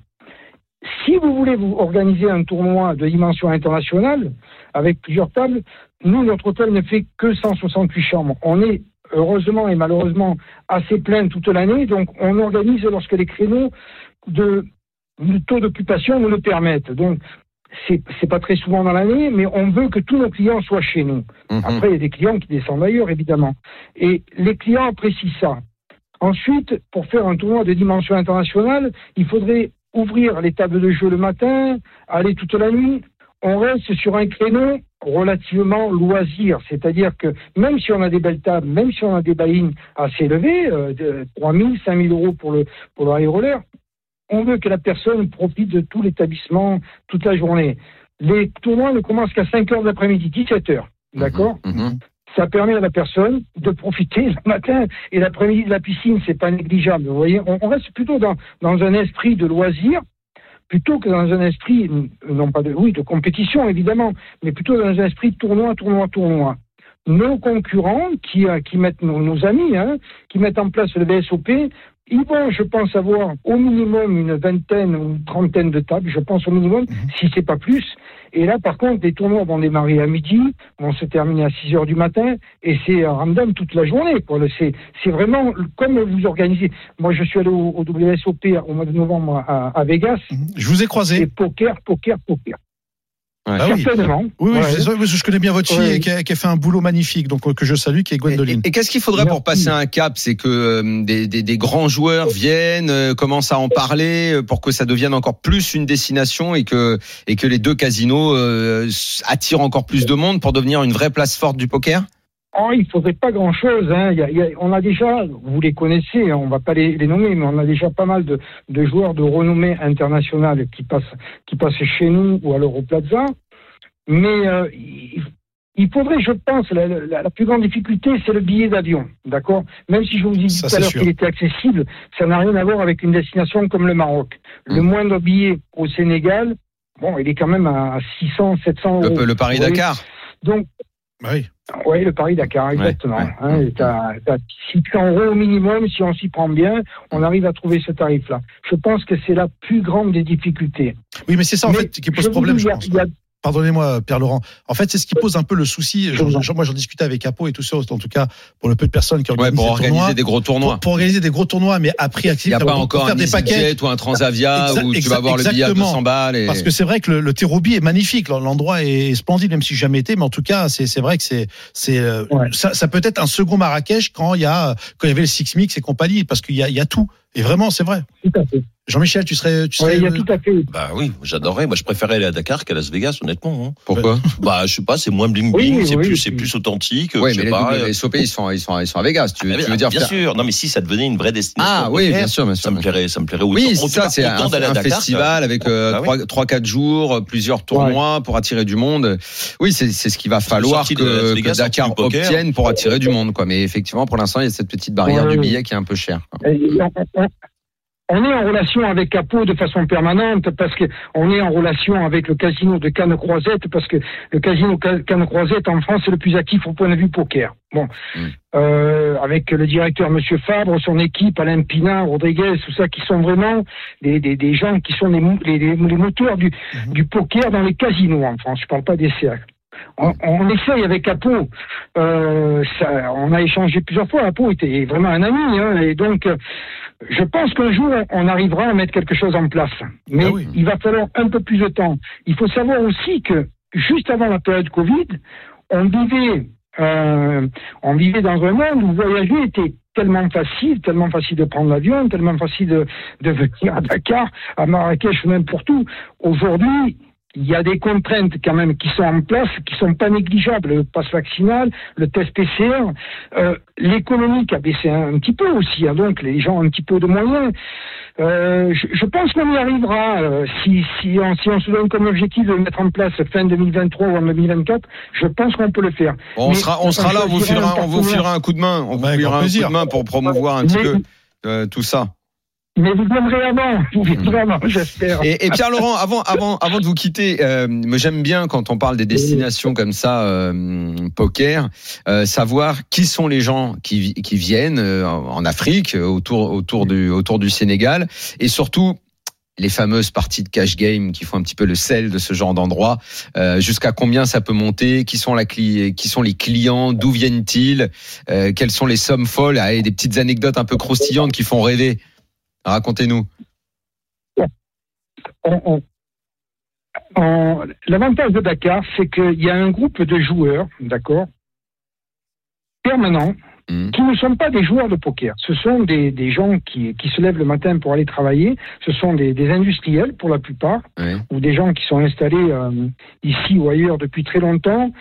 Si vous voulez vous organiser un tournoi de dimension internationale, avec plusieurs tables, nous, notre hôtel ne fait que 168 chambres. On est heureusement et malheureusement assez plein toute l'année, donc on organise lorsque les créneaux de, de taux d'occupation nous le permettent. C'est pas très souvent dans l'année, mais on veut que tous nos clients soient chez nous. Mhm. Après, il y a des clients qui descendent ailleurs, évidemment. Et les clients apprécient ça. Ensuite, pour faire un tournoi de dimension internationale, il faudrait ouvrir les tables de jeu le matin, aller toute la nuit. On reste sur un créneau relativement loisir, c'est-à-dire que même si on a des belles tables, même si on a des buy assez élevés, euh, de 3 000, 5 000 euros pour le, pour le high roller, on veut que la personne profite de tout l'établissement toute la journée. Les tournois ne commencent qu'à 5 heures de l'après-midi, 17 heures. D'accord Mhm. ça permet à la personne de profiter le matin et l'après-midi de la piscine, c'est pas négligeable. Vous voyez, on, on reste plutôt dans, dans un esprit de loisir plutôt que dans un esprit, non pas de, oui, de compétition évidemment, mais plutôt dans un esprit de tournoi, tournoi, tournoi. Nos concurrents qui, euh, qui mettent nos, nos amis, hein, qui mettent en place le BSOP, ils vont, je pense, avoir au minimum une vingtaine ou une trentaine de tables, je pense au minimum, si c'est pas plus. Et là, par contre, les tournois vont démarrer à midi, vont se terminer à 6 heures du matin, et c'est un ramdam toute la journée. C'est, vraiment comme vous organisez. Moi, je suis allé au, au WSOP au mois de novembre à, à Vegas, Je vous ai croisé. et poker, poker, poker. Ouais. Ah oui. Certainement. Oui, oui, Ouais. je, connais bien votre fille Ouais. et qui a, qui a fait un boulot magnifique, donc euh, que je salue, qui est Gwendoline. et- et qu'est-ce qu'il faudrait pour passer un cap C'est que euh, des, des- des grands joueurs viennent, euh, commencent à en parler euh, pour que ça devienne encore plus une destination et que et que les deux casinos euh, attirent encore plus de monde pour devenir une vraie place forte du poker? Oh, il faudrait pas grand-chose. Hein. On a déjà, vous les connaissez, hein, on va pas les, les nommer, mais on a déjà pas mal de, de joueurs de renommée internationale qui passent, qui passent chez nous ou à l'Europlaza. Mais euh, il, il faudrait, je pense, la, la- la plus grande difficulté, c'est le billet d'avion, d'accord? Même si je vous ai dit Ça, tout à l'heure qu'il était accessible, ça n'a rien à voir avec une destination comme le Maroc. Le Mm. moindre billet au Sénégal, bon, il est quand même à 600, 700 euros. Le, le Paris Vous voyez Dakar. Donc, oui. oui, le Paris-Dakar, exactement. ouais. Hein, et t'as- t'as 600 euros au minimum, si on s'y prend bien, on arrive à trouver ce tarif-là. Je pense que c'est la plus grande des difficultés. Oui, mais c'est ça en Mais fait qui pose problème, je pense. il y a- Pardonnez-moi, Pierre Laurent. En fait, c'est ce qui pose un peu le souci. Je Je- moi, j'en discutais avec Apo et tout ça, en tout cas, pour le peu de personnes qui Ouais, organisent pour ces organiser tournois. des gros tournois. Pour, pour organiser des gros tournois, mais à prix Il n'y accessible. a pas pour encore faire un des paquets. EasyJet ou un Transavia Exa- où tu vas avoir le billet à exactement. 200 balles. Et... Parce que c'est vrai que le, le Terrobi est magnifique. L'endroit est splendide, même si j'ai jamais été. Mais en tout cas, c'est c'est vrai que c'est c'est euh, Ouais. ça, ça peut être un second Marrakech quand il y a quand il y avait le Six Mix et compagnie, parce qu'il y a, il y a tout. Et vraiment, c'est vrai. Tout à fait. Jean-Michel, tu serais, tu Ouais, serais il y a tout à fait. Bah oui, j'adorerais. Moi, je préférais aller à Dakar qu'à Las Vegas, honnêtement. hein. Pourquoi Bah, je sais pas, c'est moins bling Oui, bling, c'est oui, plus, oui. c'est plus authentique. Oui, je mais sais les pas. euh, WSOP, ils sont, ils sont, ils sont à Vegas. Tu, Ah, tu veux dire bien sûr. Non, mais si ça devenait une vraie destination. Ah oui, bien sûr, bien sûr. Ça me plairait, ça me plairait. Oui, ça, c'est un, festival avec euh, oui. trois, quatre jours, euh, plusieurs tournois pour attirer du monde. Oui, c'est c'est ce qu'il va falloir que, Dakar obtienne pour attirer du monde, quoi. Mais effectivement, pour l'instant, il y a cette petite barrière du billet qui est un peu chère. On, est en relation avec Capo de façon permanente parce que on est en relation avec le casino de Cannes Croisette parce que le casino Ca- Cannes Croisette en France est le plus actif au point de vue poker. Bon, Mm. Euh, avec le directeur Monsieur Fabre, son équipe, Alain Pinin, Rodriguez, tout ça, qui sont vraiment des, des, des gens qui sont les, moteurs du, du poker dans les casinos en France. Je parle pas des cercles. On, on essaye avec Apo. Euh, ça, on a échangé plusieurs fois. Apo était vraiment un ami, hein, et donc euh, je pense qu'un jour on arrivera à mettre quelque chose en place. Mais Ah oui. il va falloir un peu plus de temps. Il faut savoir aussi que juste avant la période Covid, on vivait, euh, on vivait dans un monde où voyager était tellement facile, tellement facile de prendre l'avion, tellement facile de, de venir à Dakar, à Marrakech, n'importe où. Aujourd'hui, il y a des contraintes quand même qui sont en place, qui sont pas négligeables. Le passe vaccinal, le test PCR, euh, l'économie qui a baissé un, un petit peu aussi, hein, donc les gens ont un petit peu de moyens. Euh, je, je pense qu'on y arrivera euh, si, si, on, si on se donne comme objectif de le mettre en place fin 2023 ou en 2024. Je pense qu'on peut le faire. Bon, on Mais sera, on on sera là, on vous filera, un on vous partenaire. filera un coup de main, on vous filera un coup de main pour promouvoir un petit Mais- peu euh, tout ça. Mais vous viendrez avant, vous viendrez avant, j'espère. Et, et Pierre Laurent, avant, avant, avant de vous quitter, euh, j'aime bien quand on parle des destinations comme ça, euh, poker, euh, savoir qui sont les gens qui, qui viennent euh, en Afrique, autour, autour du, autour du Sénégal, et surtout les fameuses parties de cash game qui font un petit peu le sel de ce genre d'endroit. Euh, Jusqu'à combien ça peut monter Qui sont la Qui sont les clients D'où viennent-ils Euh, Quelles sont les sommes folles Ah, et Des petites anecdotes un peu croustillantes qui font rêver. Racontez-nous. on- on- on- L'avantage de Dakar, c'est qu'il y a un groupe de joueurs, d'accord, permanents, Mhm. qui ne sont pas des joueurs de poker. Ce sont des, des gens qui, qui se lèvent le matin pour aller travailler. Ce sont des, des industriels pour la plupart, ou des gens qui sont installés euh, ici ou ailleurs depuis très longtemps,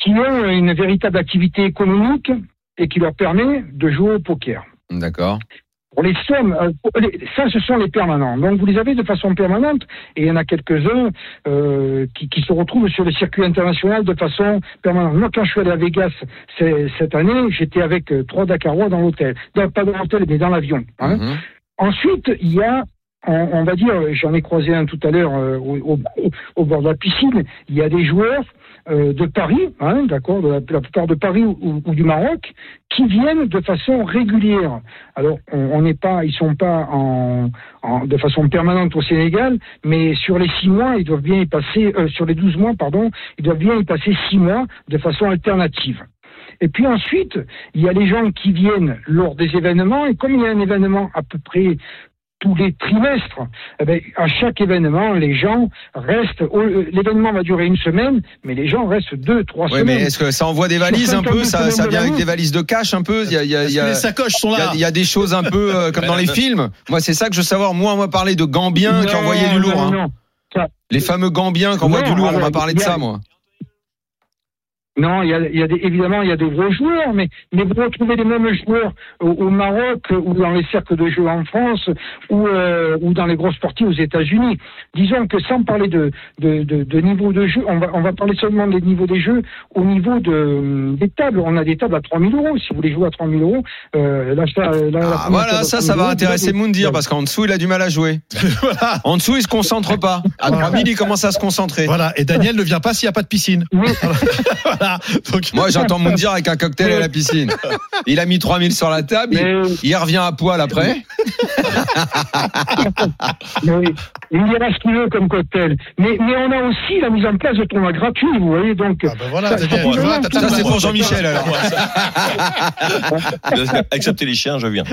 qui ont une véritable activité économique et qui leur permet de jouer au poker. D'accord. Les sommes, euh, les- ça, ce sont les permanents. Donc, vous les avez de façon permanente, et il y en a quelques-uns euh, qui, qui se retrouvent sur le circuit international de façon permanente. Moi, quand je suis allé à Vegas cette année, j'étais avec euh, trois Dakarois dans l'hôtel. Dans- Pas dans l'hôtel, mais dans l'avion. hein. Mhm. Ensuite, il y a, on, on va dire, j'en ai croisé un tout à l'heure euh, au, au- au bord de la piscine, il y a des joueurs euh, de Paris, hein, d'accord, de la, plupart de Paris ou, du Maroc, qui viennent de façon régulière. Alors, on n'est pas, ils sont pas en- de façon permanente au Sénégal, mais sur les six mois, ils doivent bien y passer, euh, sur les 12 mois, pardon, ils doivent bien y passer six mois de façon alternative. Et puis ensuite, il y a les gens qui viennent lors des événements, et comme il y a un événement à peu près tous les trimestres, eh ben, à chaque événement, les gens restent. au- L'événement va durer une semaine, mais les gens restent deux, trois Ouais, semaines. mais est-ce que ça envoie des valises un peu ça, ça vient avec des valises de cash un peu Il y a, il y a- il Est-ce y que a- les sacoches sont il y là? a- il y a des choses un peu euh, comme dans les films. Moi, c'est ça que je veux savoir. Moi, on m'a parlé de Gambiens qui envoyaient du lourd. non, hein. Les fameux Gambiens qui envoient du lourd. On m'a parlé de ça, moi. Non, il y a, il y a des, évidemment, il y a des gros joueurs, mais, mais vous retrouvez les mêmes joueurs au, au Maroc ou dans les cercles de jeu en France ou, euh, ou dans les grosses parties aux États-Unis. Disons que sans parler de, de, de, de niveau de jeu, on va, on va parler seulement des niveaux des jeux au niveau de, des tables. On a des tables à 3000 euros. Si vous voulez jouer à 3000 euros, euh, là, ça, là, Ah, voilà, ça, 3000 ça va euros, intéresser Moundir parce qu'en dessous, il a du mal à jouer. voilà. En dessous, il se concentre pas. À 3000, il commence à se concentrer. Voilà. Et Daniel ne vient pas s'il n'y a pas de piscine. Oui. voilà. Donc, Moi, j'entends Moundir avec un cocktail à la piscine. Il a mis 3000 sur la table. Il, Mais, il revient à poil après. mais oui, il dira ce qu'il veut comme cocktail. Mais, mais on a aussi la mise en place de tournois gratuits, vous voyez, donc. ah ben voilà, Ça, c'est place. pour Jean-Michel, alors. Accepter les chiens, je viens.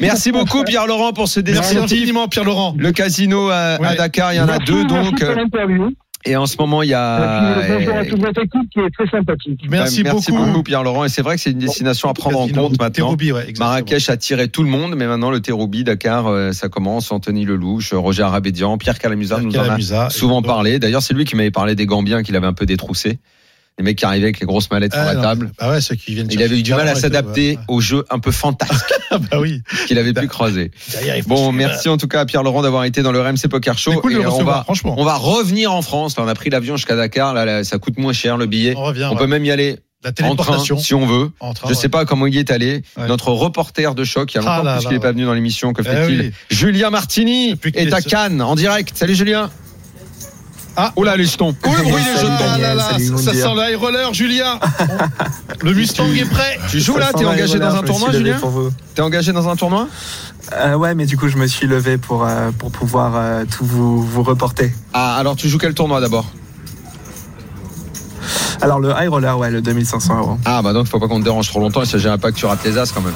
Merci beaucoup, Pierre-Laurent, pour ce Merci descriptif. infiniment, Pierre Laurent. Le casino à. Dakar, il y en a Merci, deux, merci donc. Et en ce moment, il y bonjour à a. toute votre équipe qui est très sympathique. Merci, Merci beaucoup. beaucoup, Pierre-Laurent. Et c'est vrai que c'est une destination à prendre en compte maintenant. Ouais. Marrakech a attiré tout le monde, mais maintenant le Terroubi, Dakar, euh, ça commence. Anthony Lelouch, Roger Arabédian, Pierre Calamusa nous en a Calamusa. souvent parlé. D'ailleurs, c'est lui qui m'avait parlé des Gambiens qu'il avait un peu détroussés. Les mecs qui arrivaient avec les grosses mallettes sur Ah, la non, table. Ah ouais, ceux qui viennent Il avait eu du mal à s'adapter ouais. au jeu un peu fantasque Ah bah oui. qu'il avait pu croiser. Il faut Bon, merci en tout cas à Pierre Laurent d'avoir été dans le RMC Poker Show. Cool Et le on va, franchement. on va revenir en France. Là, on a pris l'avion jusqu'à Dakar. Là, là, ça coûte moins cher le billet. On revient. On ouais. peut même y aller La en train, si on veut. En train, Je ouais. sais pas comment il est allé. Ouais. Notre reporter de choc, il y a Ah longtemps là puisqu'il n'est pas venu dans l'émission. Que Eh fait-il oui. Julien Martini qu'il est à est- Cannes en direct. Salut Julien. Ah. Oh là les jetons. Oh le bruit des jetons. Ah là ça sent le high roller, Julien. le Mustang est prêt. Tu joues là T'es engagé dans un tournoi, Julien. T'es engagé dans un tournoi Euh, Ouais, mais du coup, je me suis levé pour, euh, pour pouvoir euh, tout vous, vous reporter. Ah alors tu joues quel tournoi d'abord? Alors, le high roller, ouais, le 2500 euros. Ah bah donc faut pas qu'on te dérange trop longtemps. Il s'agirait pas que tu rates les as quand même.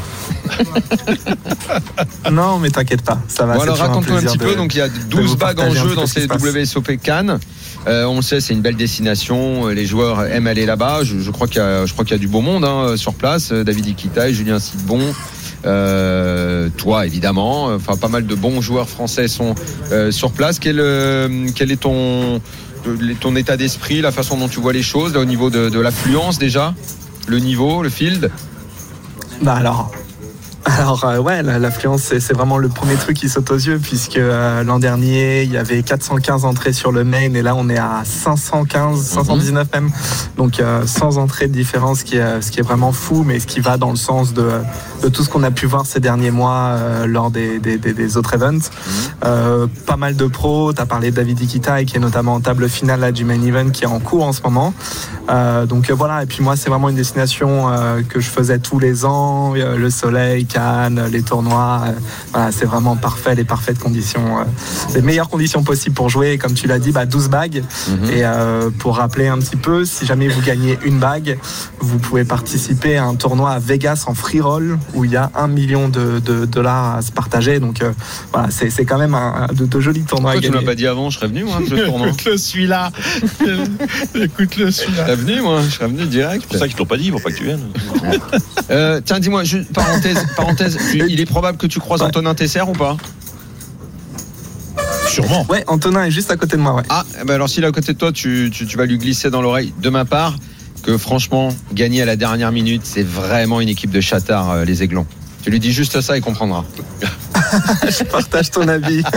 Non, mais t'inquiète pas, ça va. Bon alors raconte-nous un petit de- peu. Donc il y a 12 vous bagues en un jeu dans ces. WSOP Cannes. Euh, on le sait, c'est une belle destination. Les joueurs aiment aller là-bas. Je, je crois qu'il y y a du beau monde hein, sur place. David Ikita, Julien Sidbon, euh, toi évidemment. Enfin, pas mal de bons joueurs français sont euh, sur place. Quel, euh, quel est ton ton état d'esprit, la façon dont tu vois les choses, au niveau de, de l'affluence déjà, le niveau, le field? Bah alors. Alors euh, ouais, la- l'affluence c'est vraiment le premier truc qui saute aux yeux puisque euh, l'an dernier il y avait 415 entrées sur le main et là on est à 515, 519 même, donc euh, 100 entrées de différence, ce qui est, ce qui est vraiment fou, mais ce qui va dans le sens de, de tout ce qu'on a pu voir ces derniers mois euh, lors des, des, des- des autres events. Euh, pas mal de pros, tu as parlé de David Ikita qui est notamment en table finale là, du main event qui est en cours en ce moment. Euh, donc voilà, et puis moi c'est vraiment une destination euh, que je faisais tous les ans, le soleil, Cannes, les tournois, euh, voilà, c'est vraiment parfait, les parfaites conditions, euh, les meilleures conditions possibles pour jouer, Et comme tu l'as dit, bah, 12 bagues. Mhm. Et euh, pour rappeler un petit peu, si jamais vous gagnez une bague, vous pouvez participer à un tournoi à Vegas en free roll où il y a un million de, de dollars à se partager. Donc euh, voilà, c'est c'est quand même un, de, de jolis tournois Pourquoi à tu m'as gagner. pas dit avant Je serais venu moi, ce tournoi. Écoute-le celui-là. Écoute-le Je celui-là. serais venu moi, je serais venu direct. C'est pour ça qu'ils t'ont pas dit, pour pas que tu viennes. Euh, tiens, dis-moi, juste parenthèse, parenthèse, tu- il est probable que tu croises Ouais. Antonin Tesser ou pas Sûrement. Ouais, Antonin est juste à côté de moi. Ouais. Ah, ben alors s'il est à côté de toi, tu, tu, tu vas lui glisser dans l'oreille de ma part que franchement, gagner à la dernière minute, c'est vraiment une équipe de châtards, euh, les Aiglons. Tu lui dis juste ça, il comprendra. Je partage ton avis.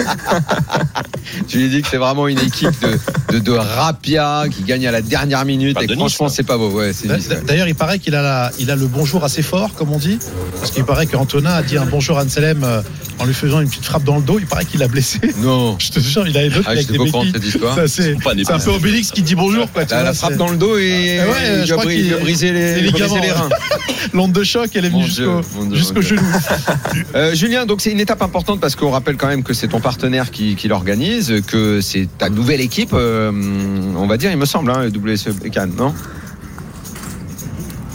Tu lui dis que c'est vraiment une équipe de, de, de rapia qui gagne à la dernière minute Pas et de que Nice, franchement, hein. c'est pas beau. Ouais. D'ailleurs, il paraît qu'il a, la- il a le bonjour assez fort, comme on dit. Parce qu'il paraît qu'Antonin a dit un bonjour à Anselm euh, en lui faisant une petite frappe dans le dos. Il paraît qu'il l'a blessé. Non. Je te jure, il a une autre Ah, avec des C'est Pas des c'est un peu Obélix qui dit bonjour. Quoi, tu La, vois, la frappe dans le dos et, ouais, il je a crois il brisé les, les il lui a brisé ligaments, les reins. L'onde de choc, elle est venue jusqu'au genou. Euh, Julien, donc c'est une étape importante parce qu'on rappelle quand même que c'est ton partenaire qui, qui l'organise, que c'est ta nouvelle équipe, euh, on va dire, il me semble, hein, le WSE Cannes, non?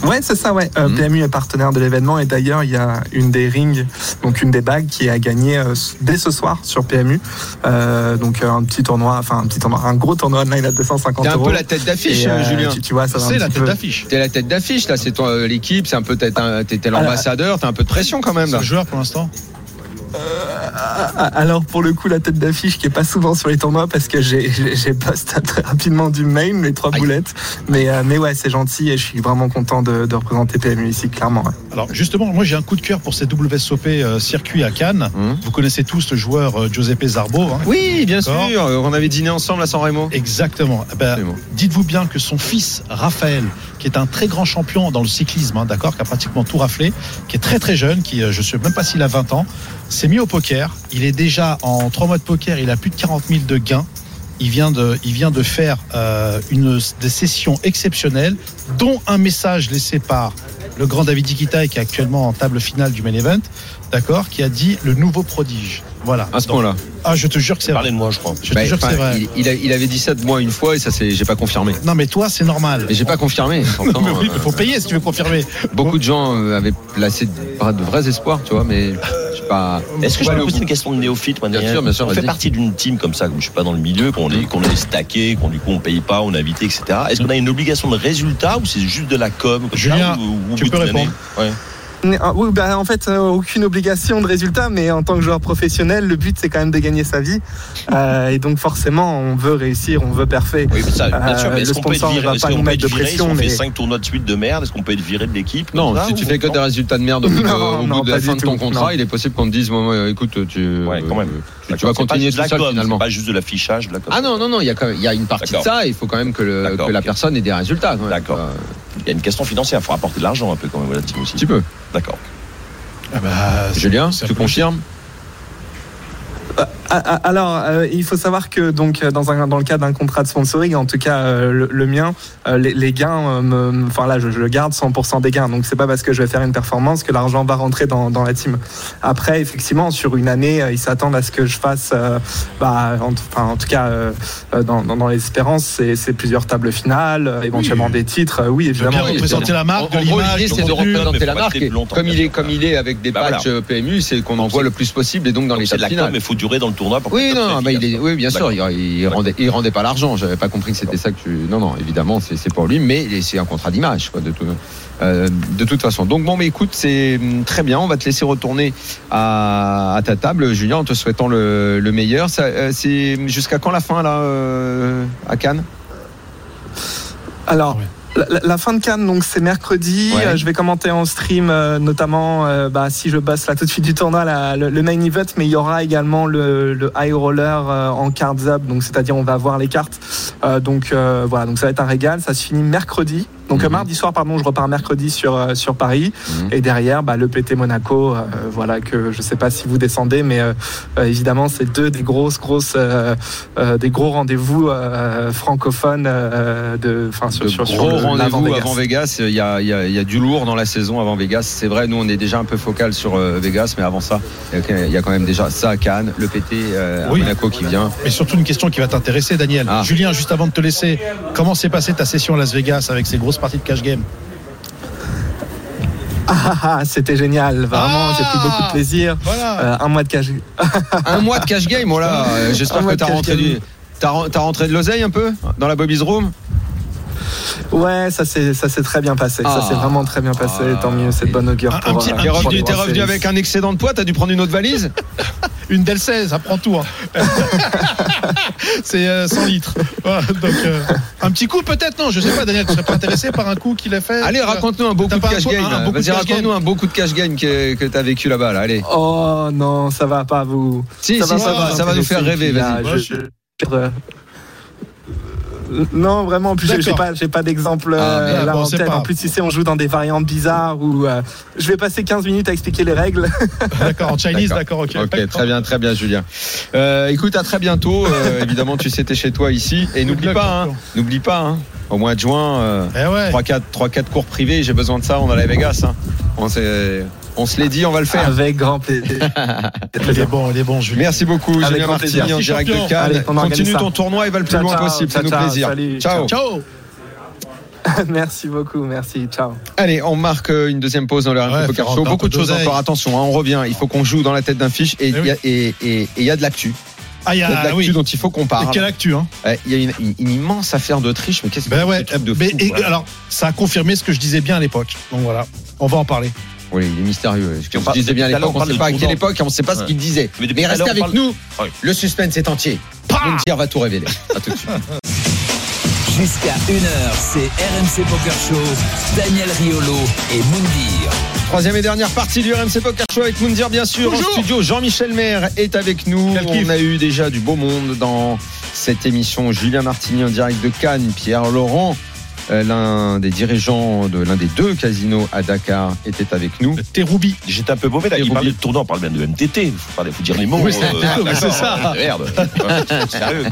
Ouais, c'est ça, ouais. Euh, Mhm. PMU est partenaire de l'événement et d'ailleurs, il y a une des rings, donc une des bagues qui est à gagner euh, dès ce soir sur PMU. Euh, donc euh, un petit tournoi, enfin un petit tournoi, un gros tournoi online à 250 T'es un euros. peu la tête d'affiche, euh, Julien. Tu, tu vois, ça C'est la tête d'affiche. T'es la tête d'affiche, là, c'est toi, l'équipe, c'est un peu, t'es l'ambassadeur, t'as un peu de pression quand même, C'est là. le joueur pour l'instant. Ah, Alors pour le coup, la tête d'affiche qui est pas souvent sur les tournois parce que j'ai poste très rapidement du main, les trois Aïe. boulettes. Mais, euh, mais ouais, c'est gentil et je suis vraiment content de, de représenter PMU ici, clairement. ouais. Alors justement, moi j'ai un coup de cœur pour ces WSOP euh, circuits à Cannes. Hum. Vous connaissez tous le joueur euh, Giuseppe Zarbo. hein. Oui, bien sûr, euh, on avait dîné ensemble à San Remo. Exactement. Eh ben. Dites-vous bien que son fils, Raphaël, qui est un très grand champion dans le cyclisme, hein, d'accord, qui a pratiquement tout raflé, qui est très très jeune, qui, euh, je ne sais même pas s'il a 20 ans, s'est mis au poker. Il est déjà en trois mois de poker, il a plus de 40 000 de gains. Il vient de, il vient de faire euh, une, des sessions exceptionnelles, dont un message laissé par le grand David Ikita, qui est actuellement en table finale du main event, d'accord, qui a dit le nouveau prodige. Voilà. À ce point-là. Ah, je te jure que c'est vrai. Parlez de moi, je crois. Je te jure que enfin, c'est vrai. il, il a- il avait dit ça de moi une fois et ça, c'est, j'ai pas confirmé. Non, mais toi, c'est normal. Mais j'ai pas confirmé. Pourtant, Mais oui, euh, il faut payer si tu veux confirmer. beaucoup de gens euh, avaient placé de, de vrais espoirs, tu vois, mais je sais pas. Est-ce que je peux poser une question de néophyte moi, Bien sûr, bien sûr, On fait partie d'une team comme ça, comme je suis pas dans le milieu, qu'on est, qu'on est stacké, qu'on du coup on paye pas, on est invité, etc. Est-ce qu'on a une obligation de résultat ou c'est juste de la com Julien, ou- tu peux répondre. Ouais. Ah, Oui, bah, en fait, euh, aucune obligation de résultat, mais en tant que joueur professionnel, le but c'est quand même de gagner sa vie. Euh, et donc forcément, on veut réussir, on veut parfait. Oui, mais ça, bien Euh, sûr, mais est-ce le qu'on peut être viré va pas qu'on nous mettre de viré si on pression, fait mais- 5 tournois de suite de merde Est-ce qu'on peut être viré de l'équipe Non, ça, si tu fais que non des résultats de merde au bout de, Non, au bout non, de la pas fin de ton tout, contrat, non. il est possible qu'on te dise, écoute, tu, Ouais, quand même. tu, tu vas continuer tout de la seul finalement. C'est pas juste de l'affichage, de la com. Ah non, non, non, il y a, quand même- il y a une partie de ça, il faut quand même que, la personne ait des résultats. D'accord. Il y a une question financière. Il faut apporter de l'argent un peu quand même la team aussi. Un petit peu. D'accord. Ah bah, Julien, tu confirmes Alors, euh, il faut savoir que donc euh, dans, un, dans le cadre d'un contrat de sponsoring, en tout cas euh, le, le mien, euh, les, les gains, euh, enfin là, je, je garde 100% des gains. Donc c'est pas parce que je vais faire une performance que l'argent va rentrer dans, dans la team. Après, effectivement, sur une année, euh, ils s'attendent à ce que je fasse, euh, bah, en, enfin, en tout cas, dans, dans, dans l'espérance, c'est c'est plusieurs tables finales, euh, éventuellement des titres. Euh, oui, évidemment. bien représenter la marque, En, gros, l'idée, c'est de représenter la marque. et Comme il est, comme il est avec des Bah, patchs voilà. PMU, c'est qu'on en Donc, voit le plus possible et donc dans les stades la com, finales. mais il faut durer dans le tournoi. Pour Oui, non, non, bah, il est, efficace. oui, bien sûr, il, il rendait, il rendait pas l'argent. J'avais pas compris que c'était ça que tu. Non, non, évidemment, c'est c'est pour lui, mais c'est un contrat d'image, quoi, de, tout- euh, de toute façon. Donc bon, mais écoute, c'est hum, très bien. On va te laisser retourner à, à ta table, Julien, en te souhaitant le, le meilleur. Ça, euh, c'est jusqu'à quand la fin là euh, à Cannes? Alors. La, fin de Cannes, donc c'est mercredi. Ouais. Euh, je vais commenter en stream, euh, notamment euh, bah, si je bosse là tout de suite du tournoi, la- le, le main event, mais il y aura également le, le high roller euh, en cards up, donc c'est-à-dire on va voir les cartes. Euh, donc euh, voilà, donc ça va être un régal. Ça se finit mercredi. Donc euh, mardi soir, pardon, je repars mercredi sur euh, sur Paris. Mhm. Et derrière, bah, le PT Monaco, euh, voilà que je sais pas si vous descendez, mais euh, évidemment c'est deux des grosses grosses euh, euh, des gros rendez-vous euh, francophones euh, de, enfin sur, de sur, sur gros rendez-vous avant Vegas. Il y, a, il y a- il y a du lourd dans la saison avant Vegas. C'est vrai, nous on est déjà un peu focal sur euh, Vegas, mais avant ça, il y a- il y, a quand même déjà ça à Cannes, le PT euh, à Oui. Monaco qui vient. Mais surtout une question qui va t'intéresser, Daniel. Ah. Julien, juste avant de te laisser, comment s'est passée ta session à Las Vegas avec ces grosses parties de cash game Ah, ah, c'était génial, vraiment, Ah j'ai pris beaucoup de plaisir. Voilà. Euh, un mois de cash. Un mois de cash game, voilà. J'espère que t'as cash rentré game. du. Rentré de l'oseille un peu dans la Bobby's Room? Ouais, ça s'est ça s'est très bien passé. Ah. Ça s'est vraiment très bien passé. Ah. Tant mieux, c'est de bonne augure Un- un pour. petit- euh, un T'es pour revenu, World revenu avec un excédent de poids, t'as dû prendre une autre valise Une Del 16, ça prend tout. hein. C'est euh, 100 litres. Voilà, donc, euh, un petit coup peut-être, non, je sais pas, Daniel, tu serais pas intéressé par un coup qu'il a fait Allez, raconte-nous un beau coup de cash game. Vas-y, raconte-nous un beau coup de cash game que, que t'as vécu là-bas, là. Allez. Oh non, ça va pas vous. Si, ça si, va ça va, vous ça va nous faire rêver, vas-y. là, je- je- euh, Non, vraiment, en plus, j'ai pas, j'ai pas d'exemple Ah, euh, mais là bon, en c'est tête. pas En grave. plus, ici, on joue dans des variantes bizarres où euh, je vais passer 15 minutes à expliquer les règles. D'accord, en Chinese, d'accord, ok. Ok, très bien, très bien, Julien. Euh, écoute, à très bientôt. Euh, évidemment, tu sais, t'es chez toi ici. Et n'oublie pas, hein, n'oublie pas, hein, au mois de juin, euh, Eh ouais. 3-4 3-4 cours privés, j'ai besoin de ça, on a la Vegas. hein. On, s'est- on se l'est dit, on va le faire. Avec grand plaisir. Il est bon, il est bon, Julien. Merci beaucoup, Avec Julien Martini plaisir. en Merci, direct de. Cannes. Allez, on organise Continue ça. ton tournoi et va le plus Ciao, loin ciao, possible, fais-nous ciao, plaisir. salut, ciao. Ciao merci beaucoup, merci. Ciao. Allez, on marque euh, une deuxième pause dans le RMC Ouais, Poker Show. Beaucoup de choses encore. Attention, hein, on revient. Il faut qu'on joue dans la tête d'un fiche et il Eh y, a- et- et- et il y a de l'actu. Ah, il y a de l'actu oui. dont il faut qu'on Et parle. quelle actu, hein Ouais, Il y a une, une- une immense affaire d'Autriche, mais qu'est-ce que Ben c'est ouais, ce truc de mais- fou, et- quoi alors, ça a confirmé ce que je disais bien à l'époque. Donc voilà, on va en parler. Oui, il est mystérieux. Ce disais bien à l'époque, on on ne sait pas à quelle époque, on ne sait pas ce qu'il disait. Mais restez avec parle- nous. Ouais. Le suspense est entier. Moundir va tout révéler. À tout de suite. Jusqu'à 1h, c'est RMC Poker Show. Daniel Riolo et Moundir. Troisième et dernière partie du RMC Poker Show avec Moundir, bien sûr. Bonjour. En studio, Jean-Michel Maire est avec nous. Quel. On a eu déjà du beau monde dans cette émission. Julien Martini en direct de Cannes, Pierre Laurent, l'un des dirigeants de l'un des deux casinos à Dakar, était avec nous. Teroubi. J'étais un peu mauvais là. Et Il parlait de tournoi, on parle bien de MTT. Il faut, dire les mots. Oui, c'est- euh, mais c'est d'accord. ça. Merde. Ouais, Sérieux.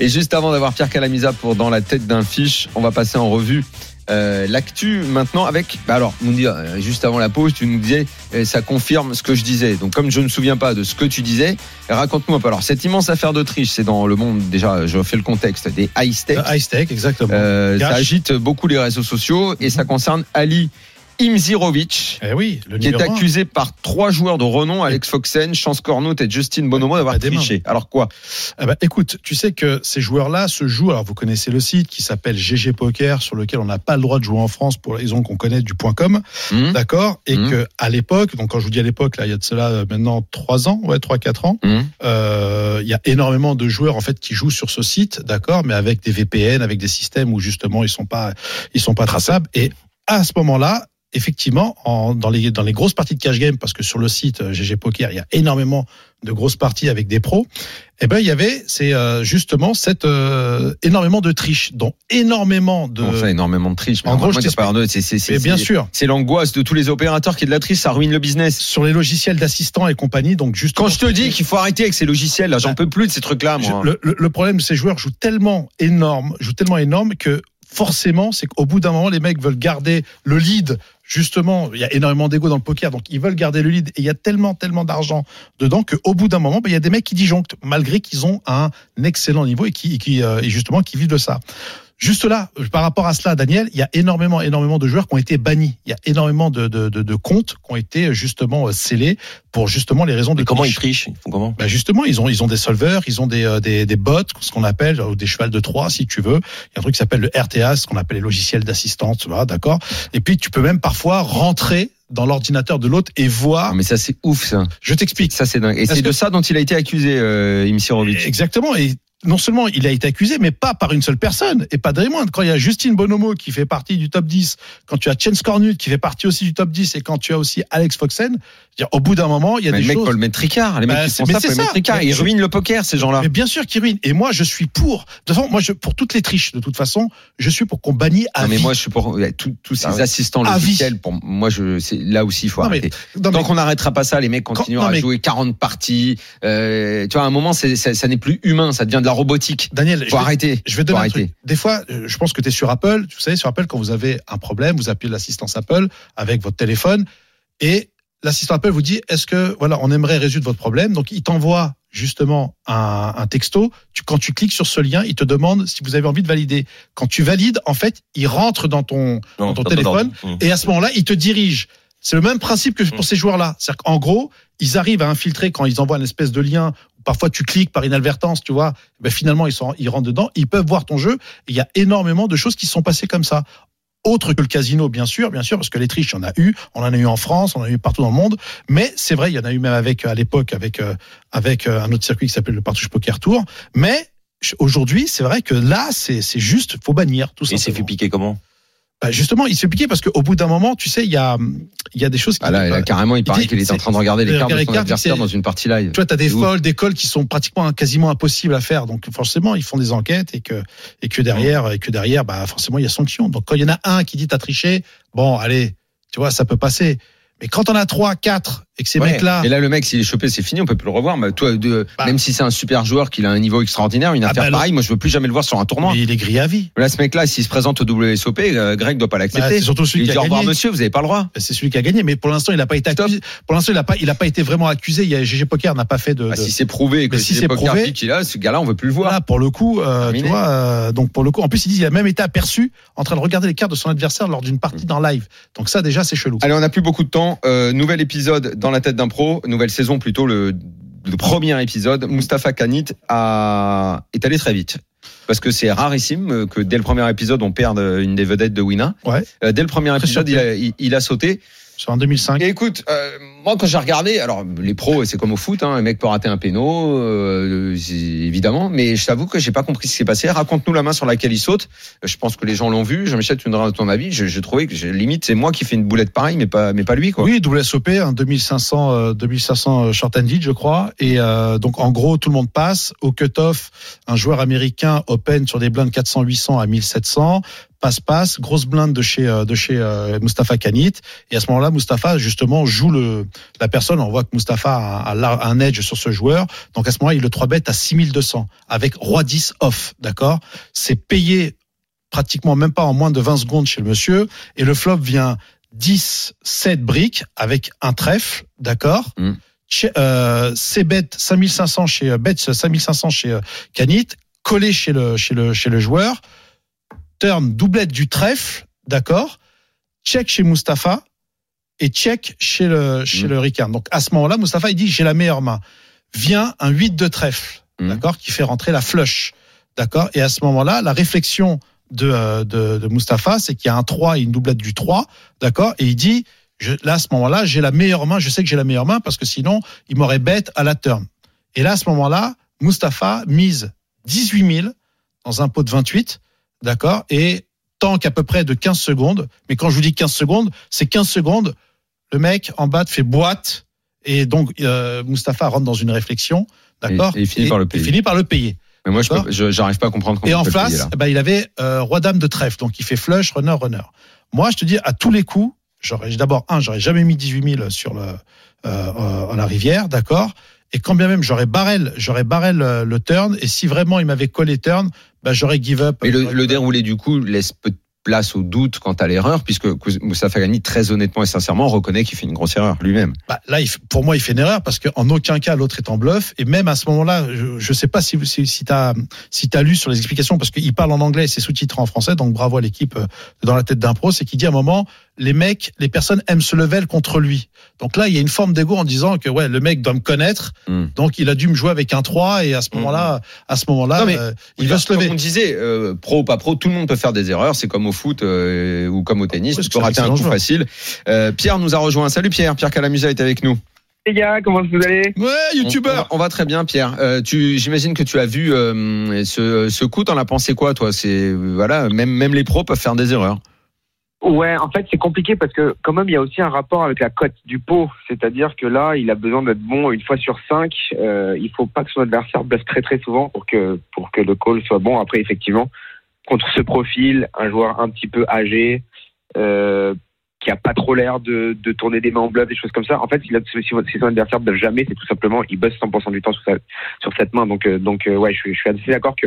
Et juste avant d'avoir Pierre Calamisa pour Dans la tête d'un fiche, on va passer en revue euh, l'actu maintenant avec. Bah alors, Moundir, euh, juste avant la pause, tu nous disais, euh, ça confirme ce que je disais. Donc, comme je ne me souviens pas de ce que tu disais, raconte-nous un peu. Alors, cette immense affaire d'Autriche, c'est dans le monde, déjà, je fais le contexte, des high stakes. High Stake, exactement. Euh, ça agite beaucoup les réseaux sociaux et ça concerne Ali Imzirovic. Eh oui, le Qui est accusé par trois joueurs de renom, Alex Foxen, Chance Cornout et Justin Bonomo, d'avoir des mains. triché. Alors quoi Ah bah, écoute, tu sais que ces joueurs-là se jouent. Alors, vous connaissez le site qui s'appelle GG Poker, sur lequel on n'a pas le droit de jouer en France pour les raisons qu'on connaît du point .com, Hmm d'accord? Et Mhm. que à l'époque, donc quand je vous dis à l'époque, là, il y a de cela euh, maintenant trois ans, ouais, trois quatre ans, Hmm euh, il y a énormément de joueurs en fait qui jouent sur ce site, d'accord, mais avec des VPN, avec des systèmes où justement ils sont pas, ils sont pas traçables. Et à ce moment-là, effectivement, en, dans, les, dans les grosses parties de cash game, parce que sur le site euh, GG Poker, il y a énormément de grosses parties avec des pros, eh ben, il y avait c'est euh, justement cette euh, énormément de triche, dont énormément de. On fait énormément de triche. mais En gros, c'est- bien sûr, C'est l'angoisse de tous les opérateurs qui est de la triche, ça ruine le business. sur les logiciels d'assistants et compagnie, donc justement. Quand je te dis qu'il faut arrêter avec ces logiciels, là, j'en Bah, peux plus de ces trucs-là, moi. le, le- le problème, ces joueurs jouent tellement énorme, jouent tellement énorme que forcément, c'est qu'au bout d'un moment, les mecs veulent garder le lead. Justement, il y a énormément d'ego dans le poker, donc ils veulent garder le lead. Et il y a tellement, tellement d'argent dedans qu'au bout d'un moment, ben, il y a des mecs qui disjonctent, malgré qu'ils ont un excellent niveau et qui, et qui euh, et justement, qui vivent de ça. Juste là, par rapport à cela, Daniel, il y a énormément, énormément de joueurs qui ont été bannis. Il y a énormément de, de, de, de comptes qui ont été justement euh, scellés pour justement les raisons de comment ils triche. trichent Ils font comment? Bah justement, ils ont ils ont des solveurs, ils ont des euh, des, des bots, ce qu'on appelle ou des chevals de Troie, si tu veux. Il y a un truc qui s'appelle le RTA, ce qu'on appelle les logiciels d'assistance, tu vois, d'accord? Et puis tu peux même parfois rentrer dans l'ordinateur de l'autre et voir. Non, mais ça, c'est ouf, ça. Je t'explique. Ça, c'est dingue. Et c'est de ça dont il a été accusé, euh, Imsirovic. Exactement. Et non seulement il a été accusé, mais pas par une seule personne et pas des moindres. Quand il y a Justine Bonomo qui fait partie du top 10, quand tu as Chance Cornut qui fait partie aussi du top 10 et quand tu as aussi Alex Foxen, dire, au bout d'un moment, il y a Mais des le mec, choses. faut le mettre tricard. Les mecs Bah, qui font mais ça, c'est faut le mettre ça. tricard. Mais Ils je- ruinent le poker, ces gens-là. Mais bien sûr qu'ils ruinent. Et moi, je suis pour. De toute façon, moi, je, pour toutes les triches, de toute façon, je suis pour qu'on bannisse à Non, mais vie. moi, je suis pour tous ces Ah ouais. assistants logiciels. Pour moi, je, c'est là aussi, il faut Non, mais- arrêter. Non, mais- Tant qu'on n'arrêtera pas ça, les mecs continueront non, à jouer 40 parties. Euh, tu vois, à un moment, ça n'est plus humain, ça devient de la robotique. Daniel, je Faut vais, arrêter. je vais te donner Faut un arrêter. truc. Des fois, euh, je pense que tu es sur Apple. Vous savez, sur Apple, quand vous avez un problème, vous appelez l'assistance Apple avec votre téléphone et l'assistant Apple vous dit est-ce que voilà, on aimerait résoudre votre problème? Donc, il t'envoie justement un, un texto. Tu, quand tu cliques sur ce lien, il te demande si vous avez envie de valider. Quand tu valides, en fait, il rentre dans ton Non, dans ton t'as pas téléphone. Mmh. et à ce moment-là, il te dirige. C'est le même principe que pour Mm. ces joueurs-là. C'est-à-dire qu'en gros, ils arrivent à infiltrer quand ils envoient une espèce de lien. Parfois, tu cliques par inadvertance, tu vois. Ben, finalement, ils, sont, ils rentrent dedans. Ils peuvent voir ton jeu. Et il y a énormément de choses qui se sont passées comme ça. Autre que le casino, bien sûr, bien sûr, parce que les triches, il y en a eu. On en a eu en France, on en a eu partout dans le monde. Mais c'est vrai, il y en a eu même avec, à l'époque, avec, euh, avec euh, un autre circuit qui s'appelle le Partouche Poker Tour. Mais aujourd'hui, c'est vrai que là, c'est juste, faut bannir tout Et il s'est fait piquer comment? Bah, justement, il se fait piquer parce qu'au bout d'un moment, tu sais, il y a, il y a des choses qui. Ah là, là, carrément, il paraît qu'il est en train de regarder les c'est- cartes de son adversaire dans une partie live. Tu vois, t'as des folles, des calls qui sont pratiquement quasiment impossibles à faire. Donc forcément, ils font des enquêtes et que et que derrière et que derrière, bah forcément, il y a sanction. Donc quand il y en a un qui dit t'as triché, bon, allez, tu vois, ça peut passer. Mais quand on a trois, quatre et que ces Ouais. mecs-là, Et là, le mec, s'il est chopé, c'est fini, on peut plus le revoir. Mais toi, de, Bah. même si c'est un super joueur, qu'il a un niveau extraordinaire, une Ah affaire bah, le- pareille, moi, je veux plus jamais le voir sur un tournoi. mais il est grillé à vie. Là, ce mec-là, s'il se présente au WSOP, euh, Greg doit pas Bah, l'accepter. c'est surtout celui il qui dit a au revoir, monsieur, vous avez pas le droit. Bah, C'est celui qui a gagné, mais pour l'instant, il n'a pas été accusé. Pour l'instant, il n'a pas, il a pas été vraiment accusé. Il y a GG Poker n'a pas fait de. Bah, de- si c'est prouvé que si c'est prouvé- qu'il a, ce gars-là, on veut plus le voir. Voilà, pour le coup, euh, tu vois, euh, donc pour le coup, en plus, il dit il a même été aperçu en train de regarder les cartes de son adversaire lors d'une partie dans live. Donc ça, déjà, c'est chelou. Allez, on n'a plus beaucoup de temps. Euh, nouvel épisode dans la tête d'un pro, nouvelle saison plutôt, le, le premier épisode. Mustapha Kanit a, est allé très vite. Parce que c'est rarissime que dès le premier épisode, on perde une des vedettes de Wina. Ouais. Euh, dès le premier épisode, il a, il- il a sauté. Sur un 2005. Et écoute, euh, moi quand j'ai regardé, alors les pros c'est comme au foot, hein, un mec peut rater un péno, euh, évidemment, mais je t'avoue que j'ai pas compris ce qui s'est passé. Raconte-nous la main sur laquelle il saute. Euh, Je pense que les gens l'ont vu. Jean-Michel, tu me donneras ton avis. J'ai trouvé que limite c'est moi qui fais une boulette pareille, mais pas mais pas lui quoi. Oui, WSOP, un 2500, euh, 2500 short and lead, je crois. Et euh, donc, en gros, tout le monde passe. Au cut-off, un joueur américain open sur des blindes 400-800 à 1700. Passe-passe, grosse blinde de chez euh, de chez euh, Mustapha Kanit. Et à ce moment-là, Mustapha justement joue le la personne. On voit que Mustapha a, un edge sur ce joueur. Donc à ce moment-là, il le 3 bet à 6200 avec roi 10 off. D'accord? C'est payé pratiquement même pas en moins de 20 secondes chez le monsieur. Et le flop vient 10, 7 briques avec un trèfle, d'accord? Mm. Euh, C'est bet 5500 chez bet 5500 chez Canit, collé chez le chez le chez le joueur. Turn doublette du trèfle, d'accord Check chez Mustapha et check chez le chez Mm. le Ricard. Donc à ce moment-là, Mustapha il dit j'ai la meilleure main. Vient un 8 de trèfle, Mm. d'accord, qui fait rentrer la flush, d'accord. Et à ce moment-là, la réflexion de, euh, de, de Mustapha, c'est qu'il y a un 3 et une doublette du 3, d'accord Et il dit, je, là, à ce moment-là, j'ai la meilleure main, je sais que j'ai la meilleure main parce que sinon, il m'aurait bête à la turn. Et là, à ce moment-là, Mustapha mise 18 000 dans un pot de 28, d'accord? Et tank à peu près de 15 secondes. Mais quand je vous dis 15 secondes, c'est 15 secondes. Le mec en bas te fait boîte et donc euh, Mustapha rentre dans une réflexion, d'accord? Et- et il finit par le payer. finit par le payer. Mais moi, je j'arrive pas à comprendre comment Et on en peut le payer, face, ben, il avait euh, roi dame de trèfle, donc il fait flush, runner, runner. Moi, je te dis à tous les coups, j'aurais d'abord un, j'aurais jamais mis 18 000 sur le euh, euh, à la rivière, d'accord? Et quand bien même j'aurais barré, le- j'aurais barré le, turn, et si vraiment il m'avait collé turn, ben j'aurais give up. Mais le, le déroulé du coup laisse peu de place au doute quant à l'erreur, puisque Moustapha Ghani, très honnêtement et sincèrement, reconnaît qu'il fait une grosse erreur lui-même. Bah, là, pour moi, il fait une erreur parce qu'en aucun cas l'autre est en bluff. Et même à ce moment-là, je, je sais pas si si, si t'as si t'as lu sur les explications parce qu'il parle en anglais et c'est sous-titré en français. Donc bravo à l'équipe euh, dans la tête d'un pro, c'est qu'il dit à un moment les mecs, les personnes aiment se level contre lui. Donc là, il y a une forme d'ego en disant que ouais, le mec doit me connaître, Hmm. donc il a dû me jouer avec un 3 et à ce moment-là, à ce moment-là, Non, mais euh, il va se lever. Comme on disait, euh, pro ou pas pro, tout le monde peut faire des erreurs. C'est comme au foot euh, ou comme au tennis. Oui, tu peux rater un excellent coup joueur. facile. Euh, Pierre nous a rejoint. Salut Pierre. Pierre Calamusa est avec nous. Les gars, comment vous allez? Ouais, On, youtubeur. on va très bien, Pierre. Euh, tu, j'imagine que tu as vu euh, ce, ce coup. T'en as pensé quoi, toi? C'est voilà, même même les pros peuvent faire des erreurs. Ouais, en fait, c'est compliqué parce que quand même, il y a aussi un rapport avec la cote du pot. C'est-à-dire que là, il a besoin d'être bon une fois sur cinq. Euh, il faut pas que son adversaire bluffe très très souvent pour que pour que le call soit bon. Après, effectivement, contre ce profil, un joueur un petit peu âgé, euh, qui a pas trop l'air de, de tourner des mains en bluff, des choses comme ça. En fait, si, si son adversaire bluffe jamais, c'est tout simplement il bosse 100% du temps sur, cette main. Donc euh, donc euh, ouais, je suis, assez d'accord que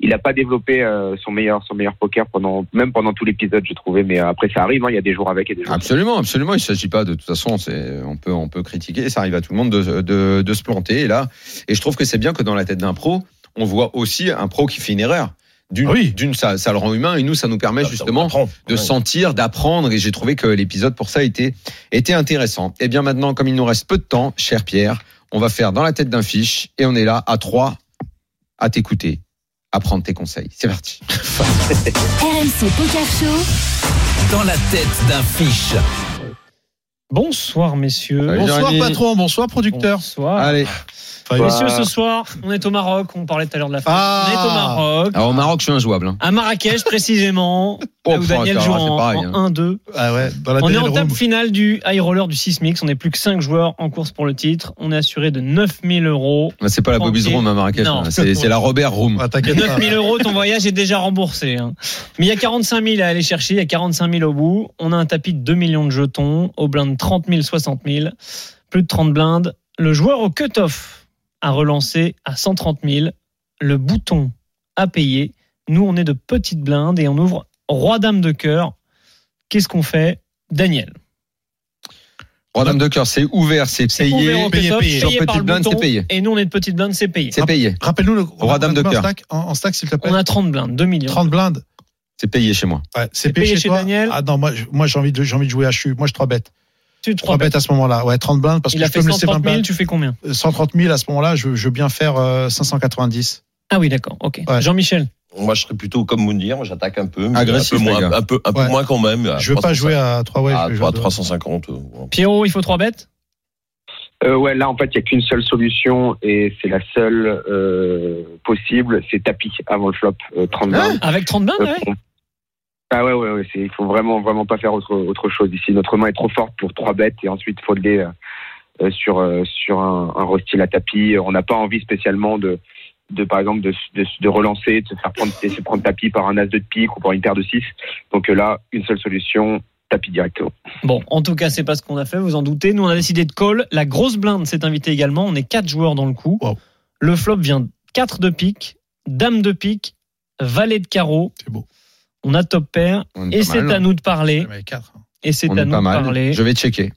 il n'a pas développé euh, son meilleur son meilleur poker pendant même pendant tout l'épisode j'ai trouvé mais après ça arrive hein, il y a des jours avec. Absolument, absolument. Il s'agit pas de, toute façon, on peut, on peut critiquer. Ça arrive à tout le monde de, de, de se planter. Et là, et je trouve que c'est bien que dans la tête d'un pro, on voit aussi un pro qui fait une erreur. D'une, Ah oui. d'une, ça, ça le rend humain et nous, ça nous permet justement de sentir, d'apprendre. Et j'ai trouvé que l'épisode pour ça était, était intéressant. Et bien maintenant, comme il nous reste peu de temps, cher Pierre, on va faire dans la tête d'un fiche et on est là à trois à t'écouter, à prendre tes conseils. C'est parti. RMC Poker Show. Dans la tête d'un fiche. Bonsoir messieurs. Salut, Bonsoir Jérémy. patron, bonsoir producteur. Bonsoir. Allez. Enfin, Messieurs, Bah. ce soir, on est au Maroc. On parlait tout à l'heure de la fête. Ah. on est au Maroc. Alors au Maroc, je suis injouable. Hein. À Marrakech, précisément. Oh, où Daniel joue pareil, en, hein. en 1-2. Ah ouais, On est en table finale du high roller du 6 mix. On n'est plus que 5 joueurs en course pour le titre. On est assuré de 9000 euros. Là, C'est pas la Bobby's. Room à Marrakech, Non. hein. c'est, la Robert Room. Ah, t'inquiète pas. 9000 euros, ton voyage est déjà remboursé. hein. Mais il y a 45 000 à aller chercher, il y a 45 000 au bout. On a un tapis de 2 millions de jetons, au blind 30 000, 60 000, plus de 30 blindes. Le joueur au cut-off a relancé à 130 000. Le bouton a payé. Nous, on est de petites blindes et on ouvre Roi-Dame de cœur. Qu'est-ce qu'on fait Daniel? Roi Dame de cœur, c'est ouvert, c'est payé. ouvert au payé, cut-off, payé. payé Sur par petite le blinde, bouton. c'est payé. Et nous, on est de petites blindes, c'est payé. C'est payé. Rappelle-nous le Roi, dame de cœur. en, stack s'il te plaît. On a 30 blindes, 2 millions. 30 blindes. C'est payé chez moi. Ouais, c'est payé payé chez toi Daniel Ah non, moi, j'ai envie de j'ai envie de jouer HU. Moi je 3 bêtes. Tu 3 bêtes à ce moment-là. Ouais, 30 blindes parce Il que a je fait peux me laisser 20 130 000, blindes. tu fais combien? 130 000 à ce moment-là, je, je veux bien faire euh, 590. Ah oui, d'accord, ok. Ouais. Jean-Michel Moi, je serais plutôt comme Mounir. Moi, j'attaque un peu. mais Agressif, Un peu moins, gars. un peu, un peu Ouais. moins quand même. Je veux pas jouer à 3 ouais, à je vais jouer à 350. euh, ouais. Pierrot, il faut 3 bêtes? Euh, ouais, là, en fait, il n'y a qu'une seule solution et c'est la seule euh, possible, c'est tapis avant le flop, euh, 30 blindes. Avec 30 blindes, Euh, ouais Ah ouais, ouais, ouais, c'est, il faut vraiment, vraiment pas faire autre, autre chose ici. Notre main est trop forte pour trois bêtes et ensuite folder euh, euh, sur, euh, sur un, un rostyle à tapis. On n'a pas envie spécialement de, de par exemple, de, de, de relancer, de se faire prendre, de se prendre tapis par un as de pique ou par une paire de 6. Donc euh, là, une seule solution, tapis directement. Bon, en tout cas, c'est pas ce qu'on a fait, vous en doutez. Nous, on a décidé de call. La grosse blinde s'est invitée également. On est 4 joueurs dans le coup. Wow. Le flop vient 4 de pique, dame de pique, valet de carreau. C'est beau. On a top pair. Et c'est à nous de parler. 4. Et c'est à nous de parler. Je vais checker.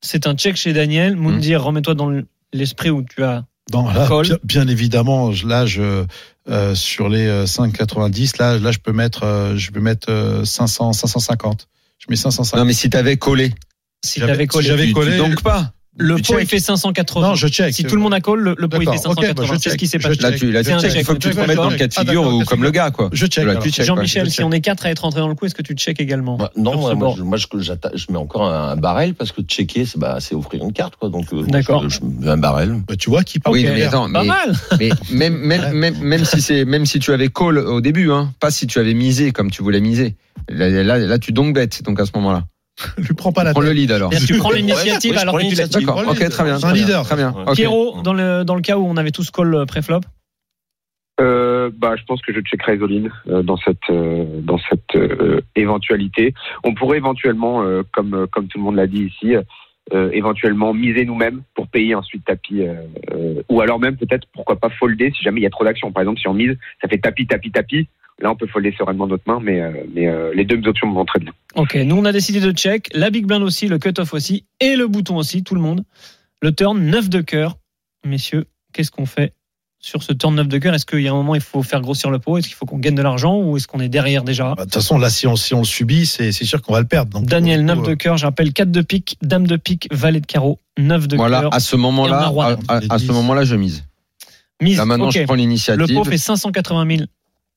C'est un check chez Daniel. Moundir, remets-toi dans l'esprit où tu as. Dans, là, bien, bien évidemment, là, je, euh, sur les euh, 5,90, là, là, je peux mettre, euh, je peux mettre euh, 500, 550. Je mets 550. Non, mais si t'avais collé, Si t'avais collé. si j'avais collé, tu donc pas. Le pot, il fait 580. Non, je check. Si tout le monde a call, le, le pot, il fait D'accord, ok, 580. bah, je c'est ce qui check. s'est Je passé. Là, tu, là, tu. Il faut que tu te remettes dans le cas de Ah, figure ou comme le gars, quoi. Je check. Là, alors. tu check, Jean-Michel, si on est quatre à être rentré dans le coup, est-ce que tu check également Bah, non, moi, je, moi, je, j'atta- je mets encore un barrel parce que checker, c'est bah, c'est offrir une carte, quoi. Donc, euh, D'accord. Je, je mets un barrel. Bah, tu vois qui parle. Oui, mais attends, Pas mal. mais même, même, Ouais. même, même si c'est, même si tu avais call au début, hein, pas si tu avais misé comme tu voulais miser. Là, là, là, tu donc bête, donc à ce moment-là. Lui prends pas la Prends le tête. lead alors. Tu prends l'initiative je alors que tu l'as. l'initiative. D'accord, ok, très bien. C'est un leader. Très bien. Pierrot, dans le, dans le cas où on avait tous call euh, pré-flop, Euh, bah, je pense que je checkerai Isoline euh, dans cette euh, dans cette euh, éventualité. On pourrait éventuellement, euh, comme comme tout le monde l'a dit ici, euh, éventuellement miser nous-mêmes pour payer ensuite tapis, euh, euh, ou alors même peut-être pourquoi pas folder si jamais il y a trop d'action. Par exemple, si on mise, ça fait tapis tapis tapis. Là, on peut folder sereinement notre main, mais euh, mais euh, les deux options me vont très bien. Ok, nous on a décidé de check, la big blind aussi, le cut-off aussi, et le bouton aussi, tout le monde. Le turn 9 de cœur. Messieurs, qu'est-ce qu'on fait sur ce turn 9 de cœur? Est-ce qu'il y a un moment il faut faire grossir le pot? Est-ce qu'il faut qu'on gagne de l'argent ou est-ce qu'on est derrière déjà? Bah, De toute façon, là, si on, si on le subit, c'est sûr qu'on va le perdre. Donc, Daniel, pour le 9 coup, de cœur, je rappelle 4 de pique, dame de pique, valet de carreau, 9 de Voilà, cœur. à ce moment-là, à, à- à ce moment-là, je mise. Mise, Là maintenant, ok. je prends Le l'initiative. pot fait 580 000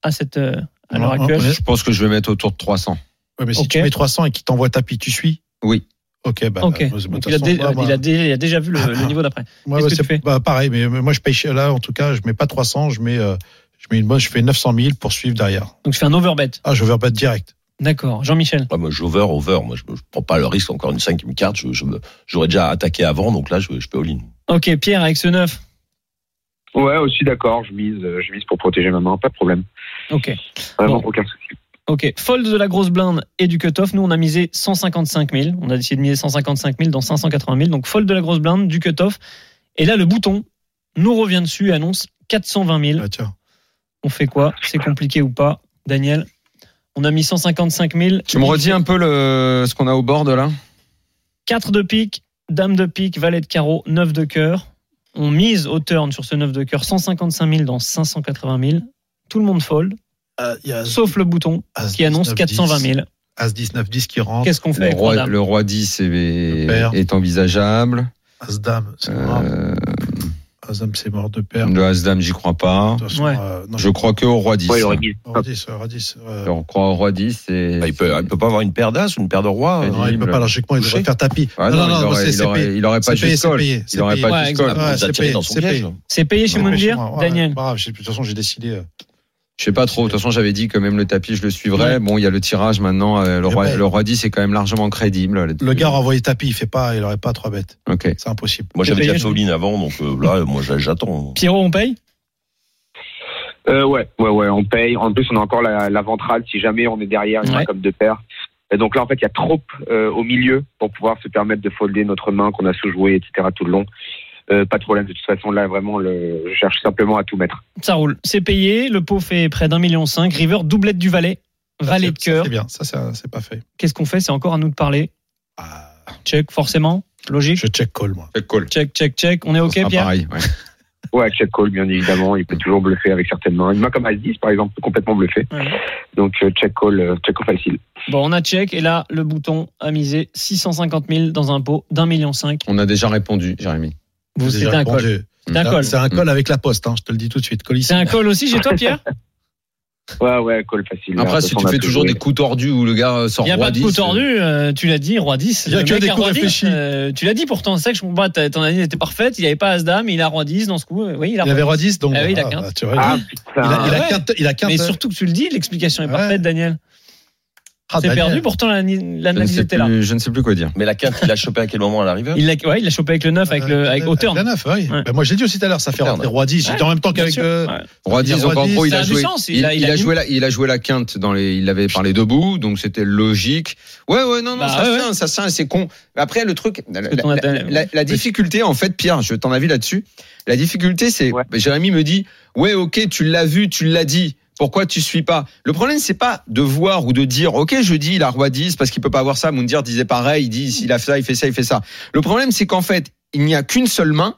à, cette, euh, à l'heure actuelle. Je pense que je vais mettre autour de 300. Ouais, mais si tu mets 300 et qu'il t'envoie tapis, tu suis? Oui. Ok, bah, bah, Donc, il, a façon, dé- moi, moi- il, a dé- il a déjà vu le, le niveau d'après. moi, qu'est-ce bah, que tu c'est fais? bah, pareil, mais mais moi, je paye là, en tout cas, je mets pas 300, je mets, euh, je mets une bonne, je fais 900 000 pour suivre derrière. Donc je fais un overbet. Ah, rebattre direct. D'accord. Jean-Michel. Ouais, moi, j'over, over. Moi, je, je prends pas le risque encore une cinquième carte. Je, je me- j'aurais déjà attaqué avant, donc là, je, je peux all-in. Ok, Pierre avec ce 9. Ouais, aussi d'accord. Je mise, euh, je mise pour protéger ma main, pas de problème. Ok. Vraiment Bon. aucun souci. Ok, fold de la grosse blinde et du cutoff. Nous, on a misé 155 000. On a décidé de miser 155 000 dans 580 000. Donc, fold de la grosse blinde, du cutoff. Et là, le bouton nous revient dessus et annonce 420 000. Ah, tiens. On fait quoi? C'est compliqué ou pas? Daniel On a mis 155 000. Tu me redis un peu le, ce qu'on a au board là? 4 de pique, dame de pique, valet de carreau, 9 de cœur. On mise au turn sur ce 9 de cœur 155 000 dans 580 000. Tout le monde fold, Ah, il y a sauf le bouton As qui annonce 19, 420 000. As 19, 10 qui rentre. Qu'est-ce qu'on fait le avec roi le roi 10 Le est, envisageable. As dame, c'est. Euh, As dame, c'est mort de père. le as dame, j'y crois pas. De toute façon, Ouais. euh, non, Je crois que au roi 10. Ouais, il aurait mis. Roi 10, euh, Roi 10. euh, Je crois au roi 10 et. Ah, il, peut, il peut pas avoir une paire d'as ou une paire de rois. Ouais, euh, non, il peut pas, logiquement, il devrait faire tapis. Ah non, non, non, il non, aurait, c'est il c'est aurait, payé. il aurait pas C'est payé, Il aurait payé. pas vous c'est payé, dans son c'est payé. C'est payé chez Non, ouais, Daniel de toute façon, j'ai décidé. Je sais pas trop. De toute façon, j'avais dit que même le tapis, je le suivrais. Ouais. Bon, il y a le tirage maintenant. euh, Le Mais roi, ouais. le roi 10 est quand même largement crédible. Le gars a envoyé tapis, il fait pas, il aurait pas trois bêtes. Ok. C'est impossible. Moi, j'avais déjà all-in avant, donc euh, là, moi, j'a- j'attends. Pierrot, on paye? Euh, ouais, ouais, ouais, on paye. En plus, on a encore la, la ventrale si jamais on est derrière une Ouais. main comme deux paires. Et donc là, en fait, il y a trop euh, au milieu pour pouvoir se permettre de folder notre main qu'on a sous-joué, etc. tout le long. Euh, pas de problème. De toute façon, là, vraiment, le, je cherche simplement à tout mettre. Ça roule. C'est payé. Le pot fait près d'un million cinq. River, doublette du Valet c'est- de cœur. C'est bien, ça, c'est c'est pas fait. Qu'est-ce qu'on fait? C'est encore à nous de parler. Ah, Check, forcément. Logique. Je check call, moi. Check call. Check, check, check. On est Ça OK, Pierre? Pareil. ouais. Ouais, check call, bien évidemment. Il peut toujours bluffer avec certaines mains. Une main comme As-10, par exemple, peut complètement bluffer. Ouais. Donc, euh, check call, euh, check call facile. Bon, on a check. Et là, le bouton a misé 650 000 dans un pot d'un million cinq. On a déjà répondu, Jérémy. Vous, déjà un call. répondu. C'était un call. C'est un call avec la poste, hein, je te le dis tout de suite. C'est un call aussi chez toi, Pierre Ouais, ouais, call facile. Après, si tu fais toujours joué. des coups tordus où le gars sort Il n'y a roi pas de 10, coup tordu. euh, tu l'as dit, roi 10. Il y a que des coups roi 10, réfléchis. euh, tu l'as dit pourtant. C'est ça que je comprends. pas. Ton année était parfaite. Il avait pas As-Dame. Il a roi 10 dans ce coup. Oui, il a Il avait roi 10, donc. Ah oui, il a voilà, quinte. bah, tu vois, Ah, il putain. a, il a ouais. quinte, il a quinte. Mais surtout que tu le dis, l'explication est Ouais. parfaite, Daniel. Ah, C'est Daniel. perdu, pourtant l'analyse sais était là. je ne sais plus quoi dire. Mais la quinte, il a chopé à quel moment à l'arrivée Il l'a ouais, il l'a chopé avec le 9, avec, le, avec Euh, hauteur. La 9, oui. Ouais. Ben, moi, j'ai dit aussi tout à l'heure, ça fait rentrer roi 10. J'étais en même temps qu'avec. euh, Ouais. Roi Il y a 10, donc roi en gros, 10, il ça a a joué, sens, il il, a- il a a joué la, il a joué la quinte dans les, il avait parlé debout, donc c'était logique. Ouais, ouais, non, non, Bah, ça ça tient, c'est con. Après, le truc, la, la- la- la difficulté, en fait, Pierre, je t'en avis là-dessus. La difficulté, c'est. Jérémy me dit, ouais, ok, tu l'as vu, tu l'as dit. Pourquoi tu suis pas? Le problème, c'est pas de voir ou de dire, ok, je dis, il a roi 10 parce qu'il peut pas avoir ça. Moundir disait pareil, il dit, s'il a ça, il fait ça, il fait ça. Le problème, c'est qu'en fait, il n'y a qu'une seule main.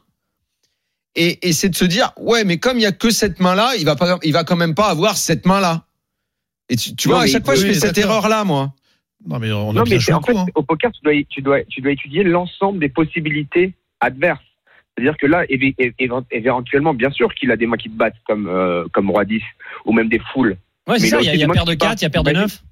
Et, et c'est de se dire, ouais, mais comme il y a que cette main-là, il va pas, il va quand même pas avoir cette main-là. Et tu, tu Non, vois, à chaque fois, oui, je fais cette erreur-là, moi. Non, mais on a Non, bien mais joué en fait, coup. hein. au poker, tu dois, tu dois, tu dois étudier l'ensemble des possibilités adverse. C'est-à-dire que là, éventuellement, bien sûr qu'il a des mains qui te battent comme, euh, comme Roi 10 ou même des foules. Ouais, c'est ça, il y a, y a paire de qui 4, il y a paire de partent. 9.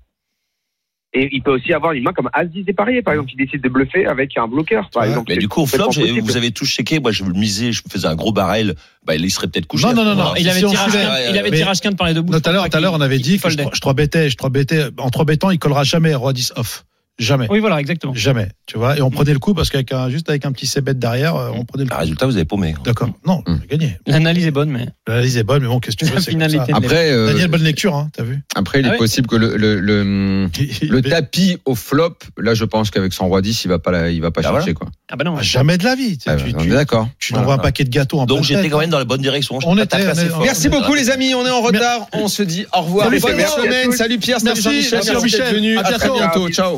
Et il peut aussi avoir une main comme As-10 dépareillé, par exemple, qui décide de bluffer avec un bloqueur, par Ouais. exemple. Mais du coup, au flop, vous avez tous checké. Moi, je le misais, je faisais un gros barrel. Bah, il serait peut-être couché. Non, non, non. Il avait si tirage quinte- il avait Mais- tirage quinte par les deux bouts. Non, tout à l'heure, tout à l'heure, on avait dit que je, foldait. je 3 bêtais, je 3 bêtais. En 3 bêtant, il collera jamais roi 10 off. Jamais. Oui, voilà, exactement. Jamais. Tu vois. Et on prenait le coup parce qu'avec un, juste avec un petit c-bet derrière, euh, on prenait le Le coup. résultat, vous avez paumé. D'accord. Non, on Hum. a gagné. L'analyse est bonne, mais. L'analyse est bonne, mais bon, qu'est-ce que tu veux, La c'est comme ça. Après, euh, Daniel, bonne lecture, hein, t'as vu après, il est Ah oui possible que le, le, le, le tapis au flop, là, je pense qu'avec son roi 10, il va pas, la- il va pas Ah, chercher, quoi. Ah bah non. Ah, Jamais de la vie. Tu, Ah, tu, on tu- est d'accord. tu n'envoies un paquet de gâteaux en Donc, j'étais quand même dans la bonne direction. On était, est-. Merci beaucoup les amis, on est en retard. On se dit au revoir. Salut, Bonne semaine. Salut Pierre, salut Merci, Jean-Michel. merci, d'être venu. À À très bientôt. bientôt. Ciao.